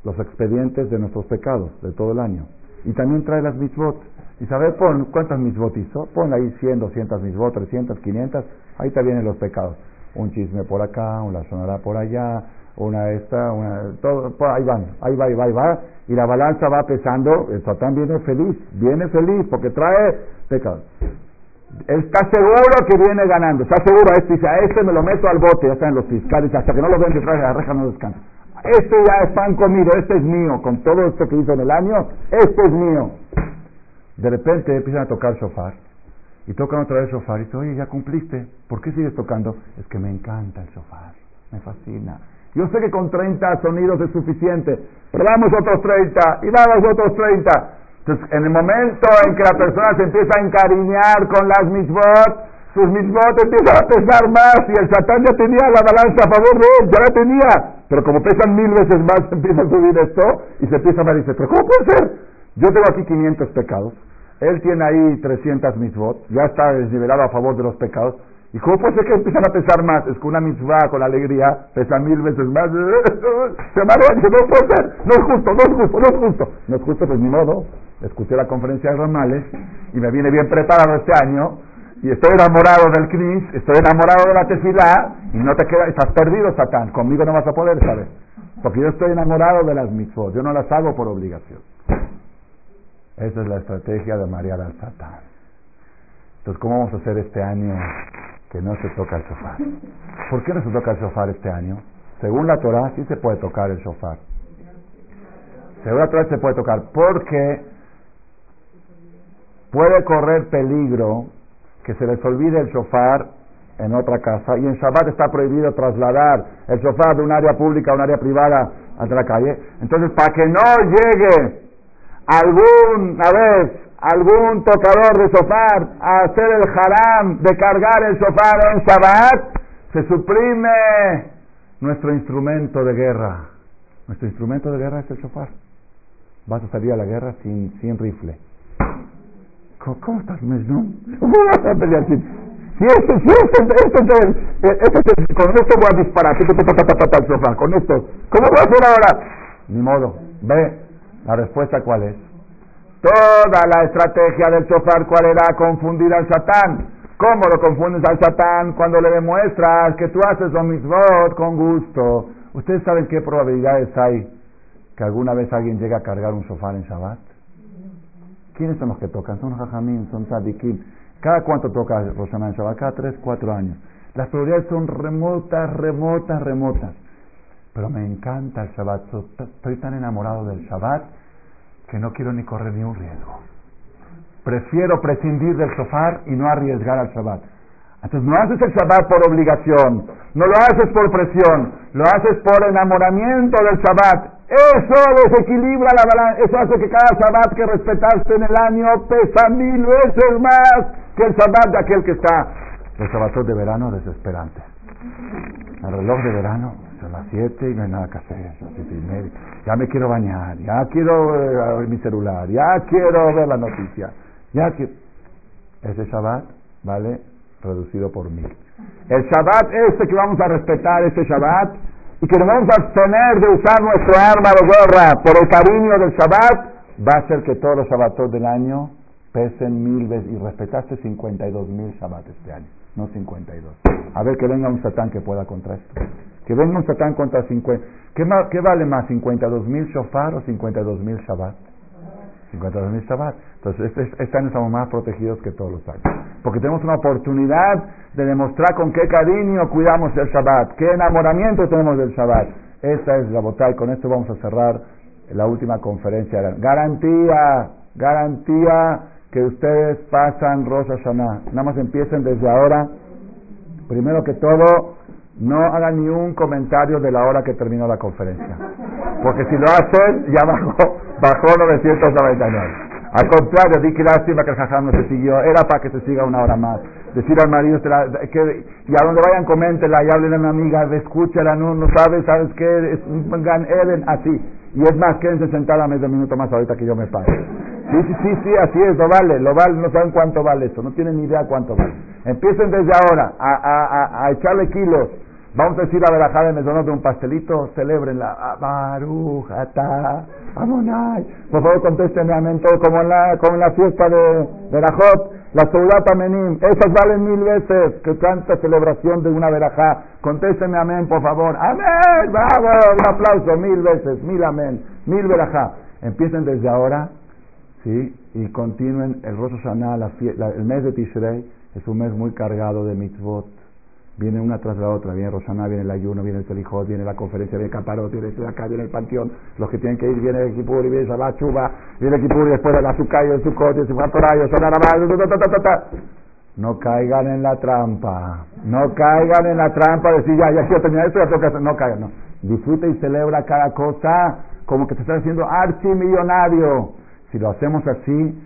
los expedientes de nuestros pecados de todo el año. Y también trae las mitzvot. Y saber pon, cuántas mitzvot hizo. Pon ahí 100, 200 mitzvot, 300, 500. Ahí te vienen los pecados un chisme por acá, una sonará por allá, una esta, una, todo, ahí van, ahí va, ahí va, ahí va, y la balanza va pesando, el Satán viene feliz, viene feliz porque trae pecado. Él está seguro que viene ganando, está seguro, este dice, a este me lo meto al bote, ya están los fiscales, hasta que no lo ven detrás de la reja no descansa. Este ya es pan comido, este es mío, con todo esto que hizo en el año, este es mío. De repente empiezan a tocar shofar y tocan otra vez shofar y dice, oye, ya cumpliste, ¿por qué sigues tocando? Es que me encanta el shofar, me fascina. Yo sé que con 30 sonidos es suficiente, pero damos otros 30 y damos otros 30. Entonces, en el momento en que la persona se empieza a encariñar con las mitzvot, sus mitzvot empiezan a pesar más y el satán ya tenía la balanza a favor de él, ya la tenía. Pero como pesan mil veces más, empieza a subir esto y se empieza a ver y dice, pero ¿cómo puede ser? Yo tengo aquí 500 pecados él tiene ahí 300 mitzvot, ya está desnivelado a favor de los pecados. ¿Y cómo puede ser que empiezan a pesar más? Es que una mitzvah con alegría pesa mil veces más. Se marea, dice, no puede ser, no es justo, no es justo, no es justo. No es justo, pues ni modo. Escuché la conferencia de Ramales y me viene bien preparado este año y estoy enamorado del Knis, estoy enamorado de la tefilá y no te queda, estás perdido, Satán. Conmigo no vas a poder, ¿sabes? Porque yo estoy enamorado de las mitzvot, yo no las hago por obligación. Esa es la estrategia de marear al Satán. Entonces, ¿cómo vamos a hacer este año que no se toca el shofar? ¿Por qué no se toca el shofar este año? Según la Torah, sí se puede tocar el shofar. Según la Torah se puede tocar porque puede correr peligro que se les olvide el shofar en otra casa y en Shabbat está prohibido trasladar el shofar de un área pública a un área privada ante la calle. Entonces, para que no llegue alguna vez algún tocador de sofá a hacer el haram de cargar el sofá en Shabbat, se suprime nuestro instrumento de guerra. Nuestro instrumento de guerra es el sofá. Vas a salir a la guerra sin, sin rifle. ¿Cómo, estás, no? ¿Cómo vas a pelear sin, si esto, si esto, esto, con esto voy a disparar, el sofá, con esto, ¿cómo voy a hacer ahora? Ni modo, ve, la respuesta cuál es. Toda la estrategia del chofar, ¿cuál era? Confundir al satán. ¿Cómo lo confundes al satán cuando le demuestras que tú haces lo mismo con gusto? ¿Ustedes saben qué probabilidades hay que alguna vez alguien llegue a cargar un sofá en Shabbat? ¿Quiénes son los que tocan? Son jajamín, son tzadikim. ¿Cada cuánto toca Rosana en Shabbat? Cada tres, cuatro años. Las probabilidades son remotas, remotas, remotas. Pero me encanta el Shabbat. Estoy tan enamorado del Shabbat que no quiero ni correr ni un riesgo. Prefiero prescindir del sofá y no arriesgar al Shabbat. Entonces no haces el Shabbat por obligación, no lo haces por presión, lo haces por enamoramiento del Shabbat. Eso desequilibra la balanza, eso hace que cada Shabbat que respetaste en el año pesa mil veces más que el Shabbat de aquel que está. Los de verano desesperantes. El reloj de verano a las 7 y no hay nada que hacer, Ya me quiero bañar, ya quiero eh, mi celular, ya quiero ver la noticia, ya quiero... Ese Shabbat vale reducido por mil. El Shabbat este que vamos a respetar, este Shabbat, y que a abstener de usar nuestro arma de guerra por el cariño del Shabbat, va a ser que todos los Shabbatos del año pesen mil veces. Y respetaste 52 mil Shabbat este año, no 52. A ver que venga un satán que pueda contra esto. Que venga un satán contra 50. ¿Qué, ¿Qué, vale más, 52 mil shofar o 52 mil Shabbat? 52 mil Shabbat. Entonces, este, este, año estamos más protegidos que todos los años. Porque tenemos una oportunidad de demostrar con qué cariño cuidamos el Shabbat, qué enamoramiento tenemos del Shabbat. Esta es la botella y con esto vamos a cerrar la última conferencia. Garantía, garantía que ustedes pasan Rosa Hashanah. Nada más empiecen desde ahora. Primero que todo, no hagan ni un comentario de la hora que terminó la conferencia. Porque si lo hacen, ya bajó, bajó 999. Al contrario, di que lástima que el jajam no se siguió. Era para que se siga una hora más. Decir al marido, que, y a donde vayan, coméntela y háblenle a una amiga, escúchala, no, no sabes, sabes qué, es un gran Eden, así. Y es más, quédense sentada medio minuto más ahorita que yo me pague. Sí, sí, sí, sí, así es, lo vale, lo vale, no saben cuánto vale eso, no tienen ni idea cuánto vale. Empiecen desde ahora a, a, a echarle kilos Vamos a decir la verajá de mesonot de un pastelito, celebrenla. Ah, Baruch, Ata, Amonai. Por favor, contéstenme amén todo, como en la, como la fiesta de Verajot, la Seudat Amenim. Esas valen mil veces que tanta celebración de una verajá. Contéstenme amén, por favor. Amén, bravo, un aplauso, mil veces, mil amén, mil verajá. Empiecen desde ahora, ¿sí? Y continúen el Rosh el mes de Tishrei, es un mes muy cargado de mitzvot Viene una tras la otra, viene Rosana, viene el ayuno, viene el Selijot, viene la conferencia, viene Caparot, viene acá, viene el panteón, los que tienen que ir, viene el Kipur, viene Shabbat, Chuba, viene el Kipur, después el Azúcar, el Sukkot, el Sifatorayo, no caigan en la trampa, no caigan en la trampa de decir ya, ya quiero terminar esto, ya tengo que hacer, no caigan, no. Disfruta y celebra cada cosa como que te estás haciendo archimillonario. Si lo hacemos así,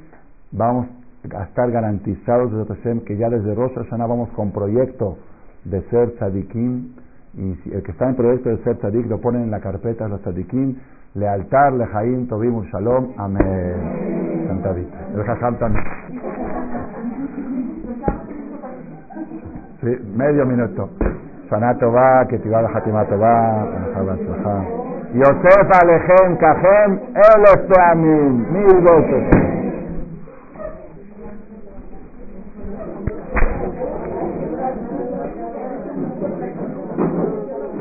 vamos a estar garantizados desde que ya desde Sana vamos con proyecto de ser tzadikim, y el que está en proyecto de ser tzadik lo ponen en la carpeta de los tzadikim, lealtar, lejaim, tobim, shalom, amén. Santadita. El jajam también. ¿Sí? Medio minuto. Sanato va, que te va a Hatimato va, Yosef Alejem Kajem, El Mil veces.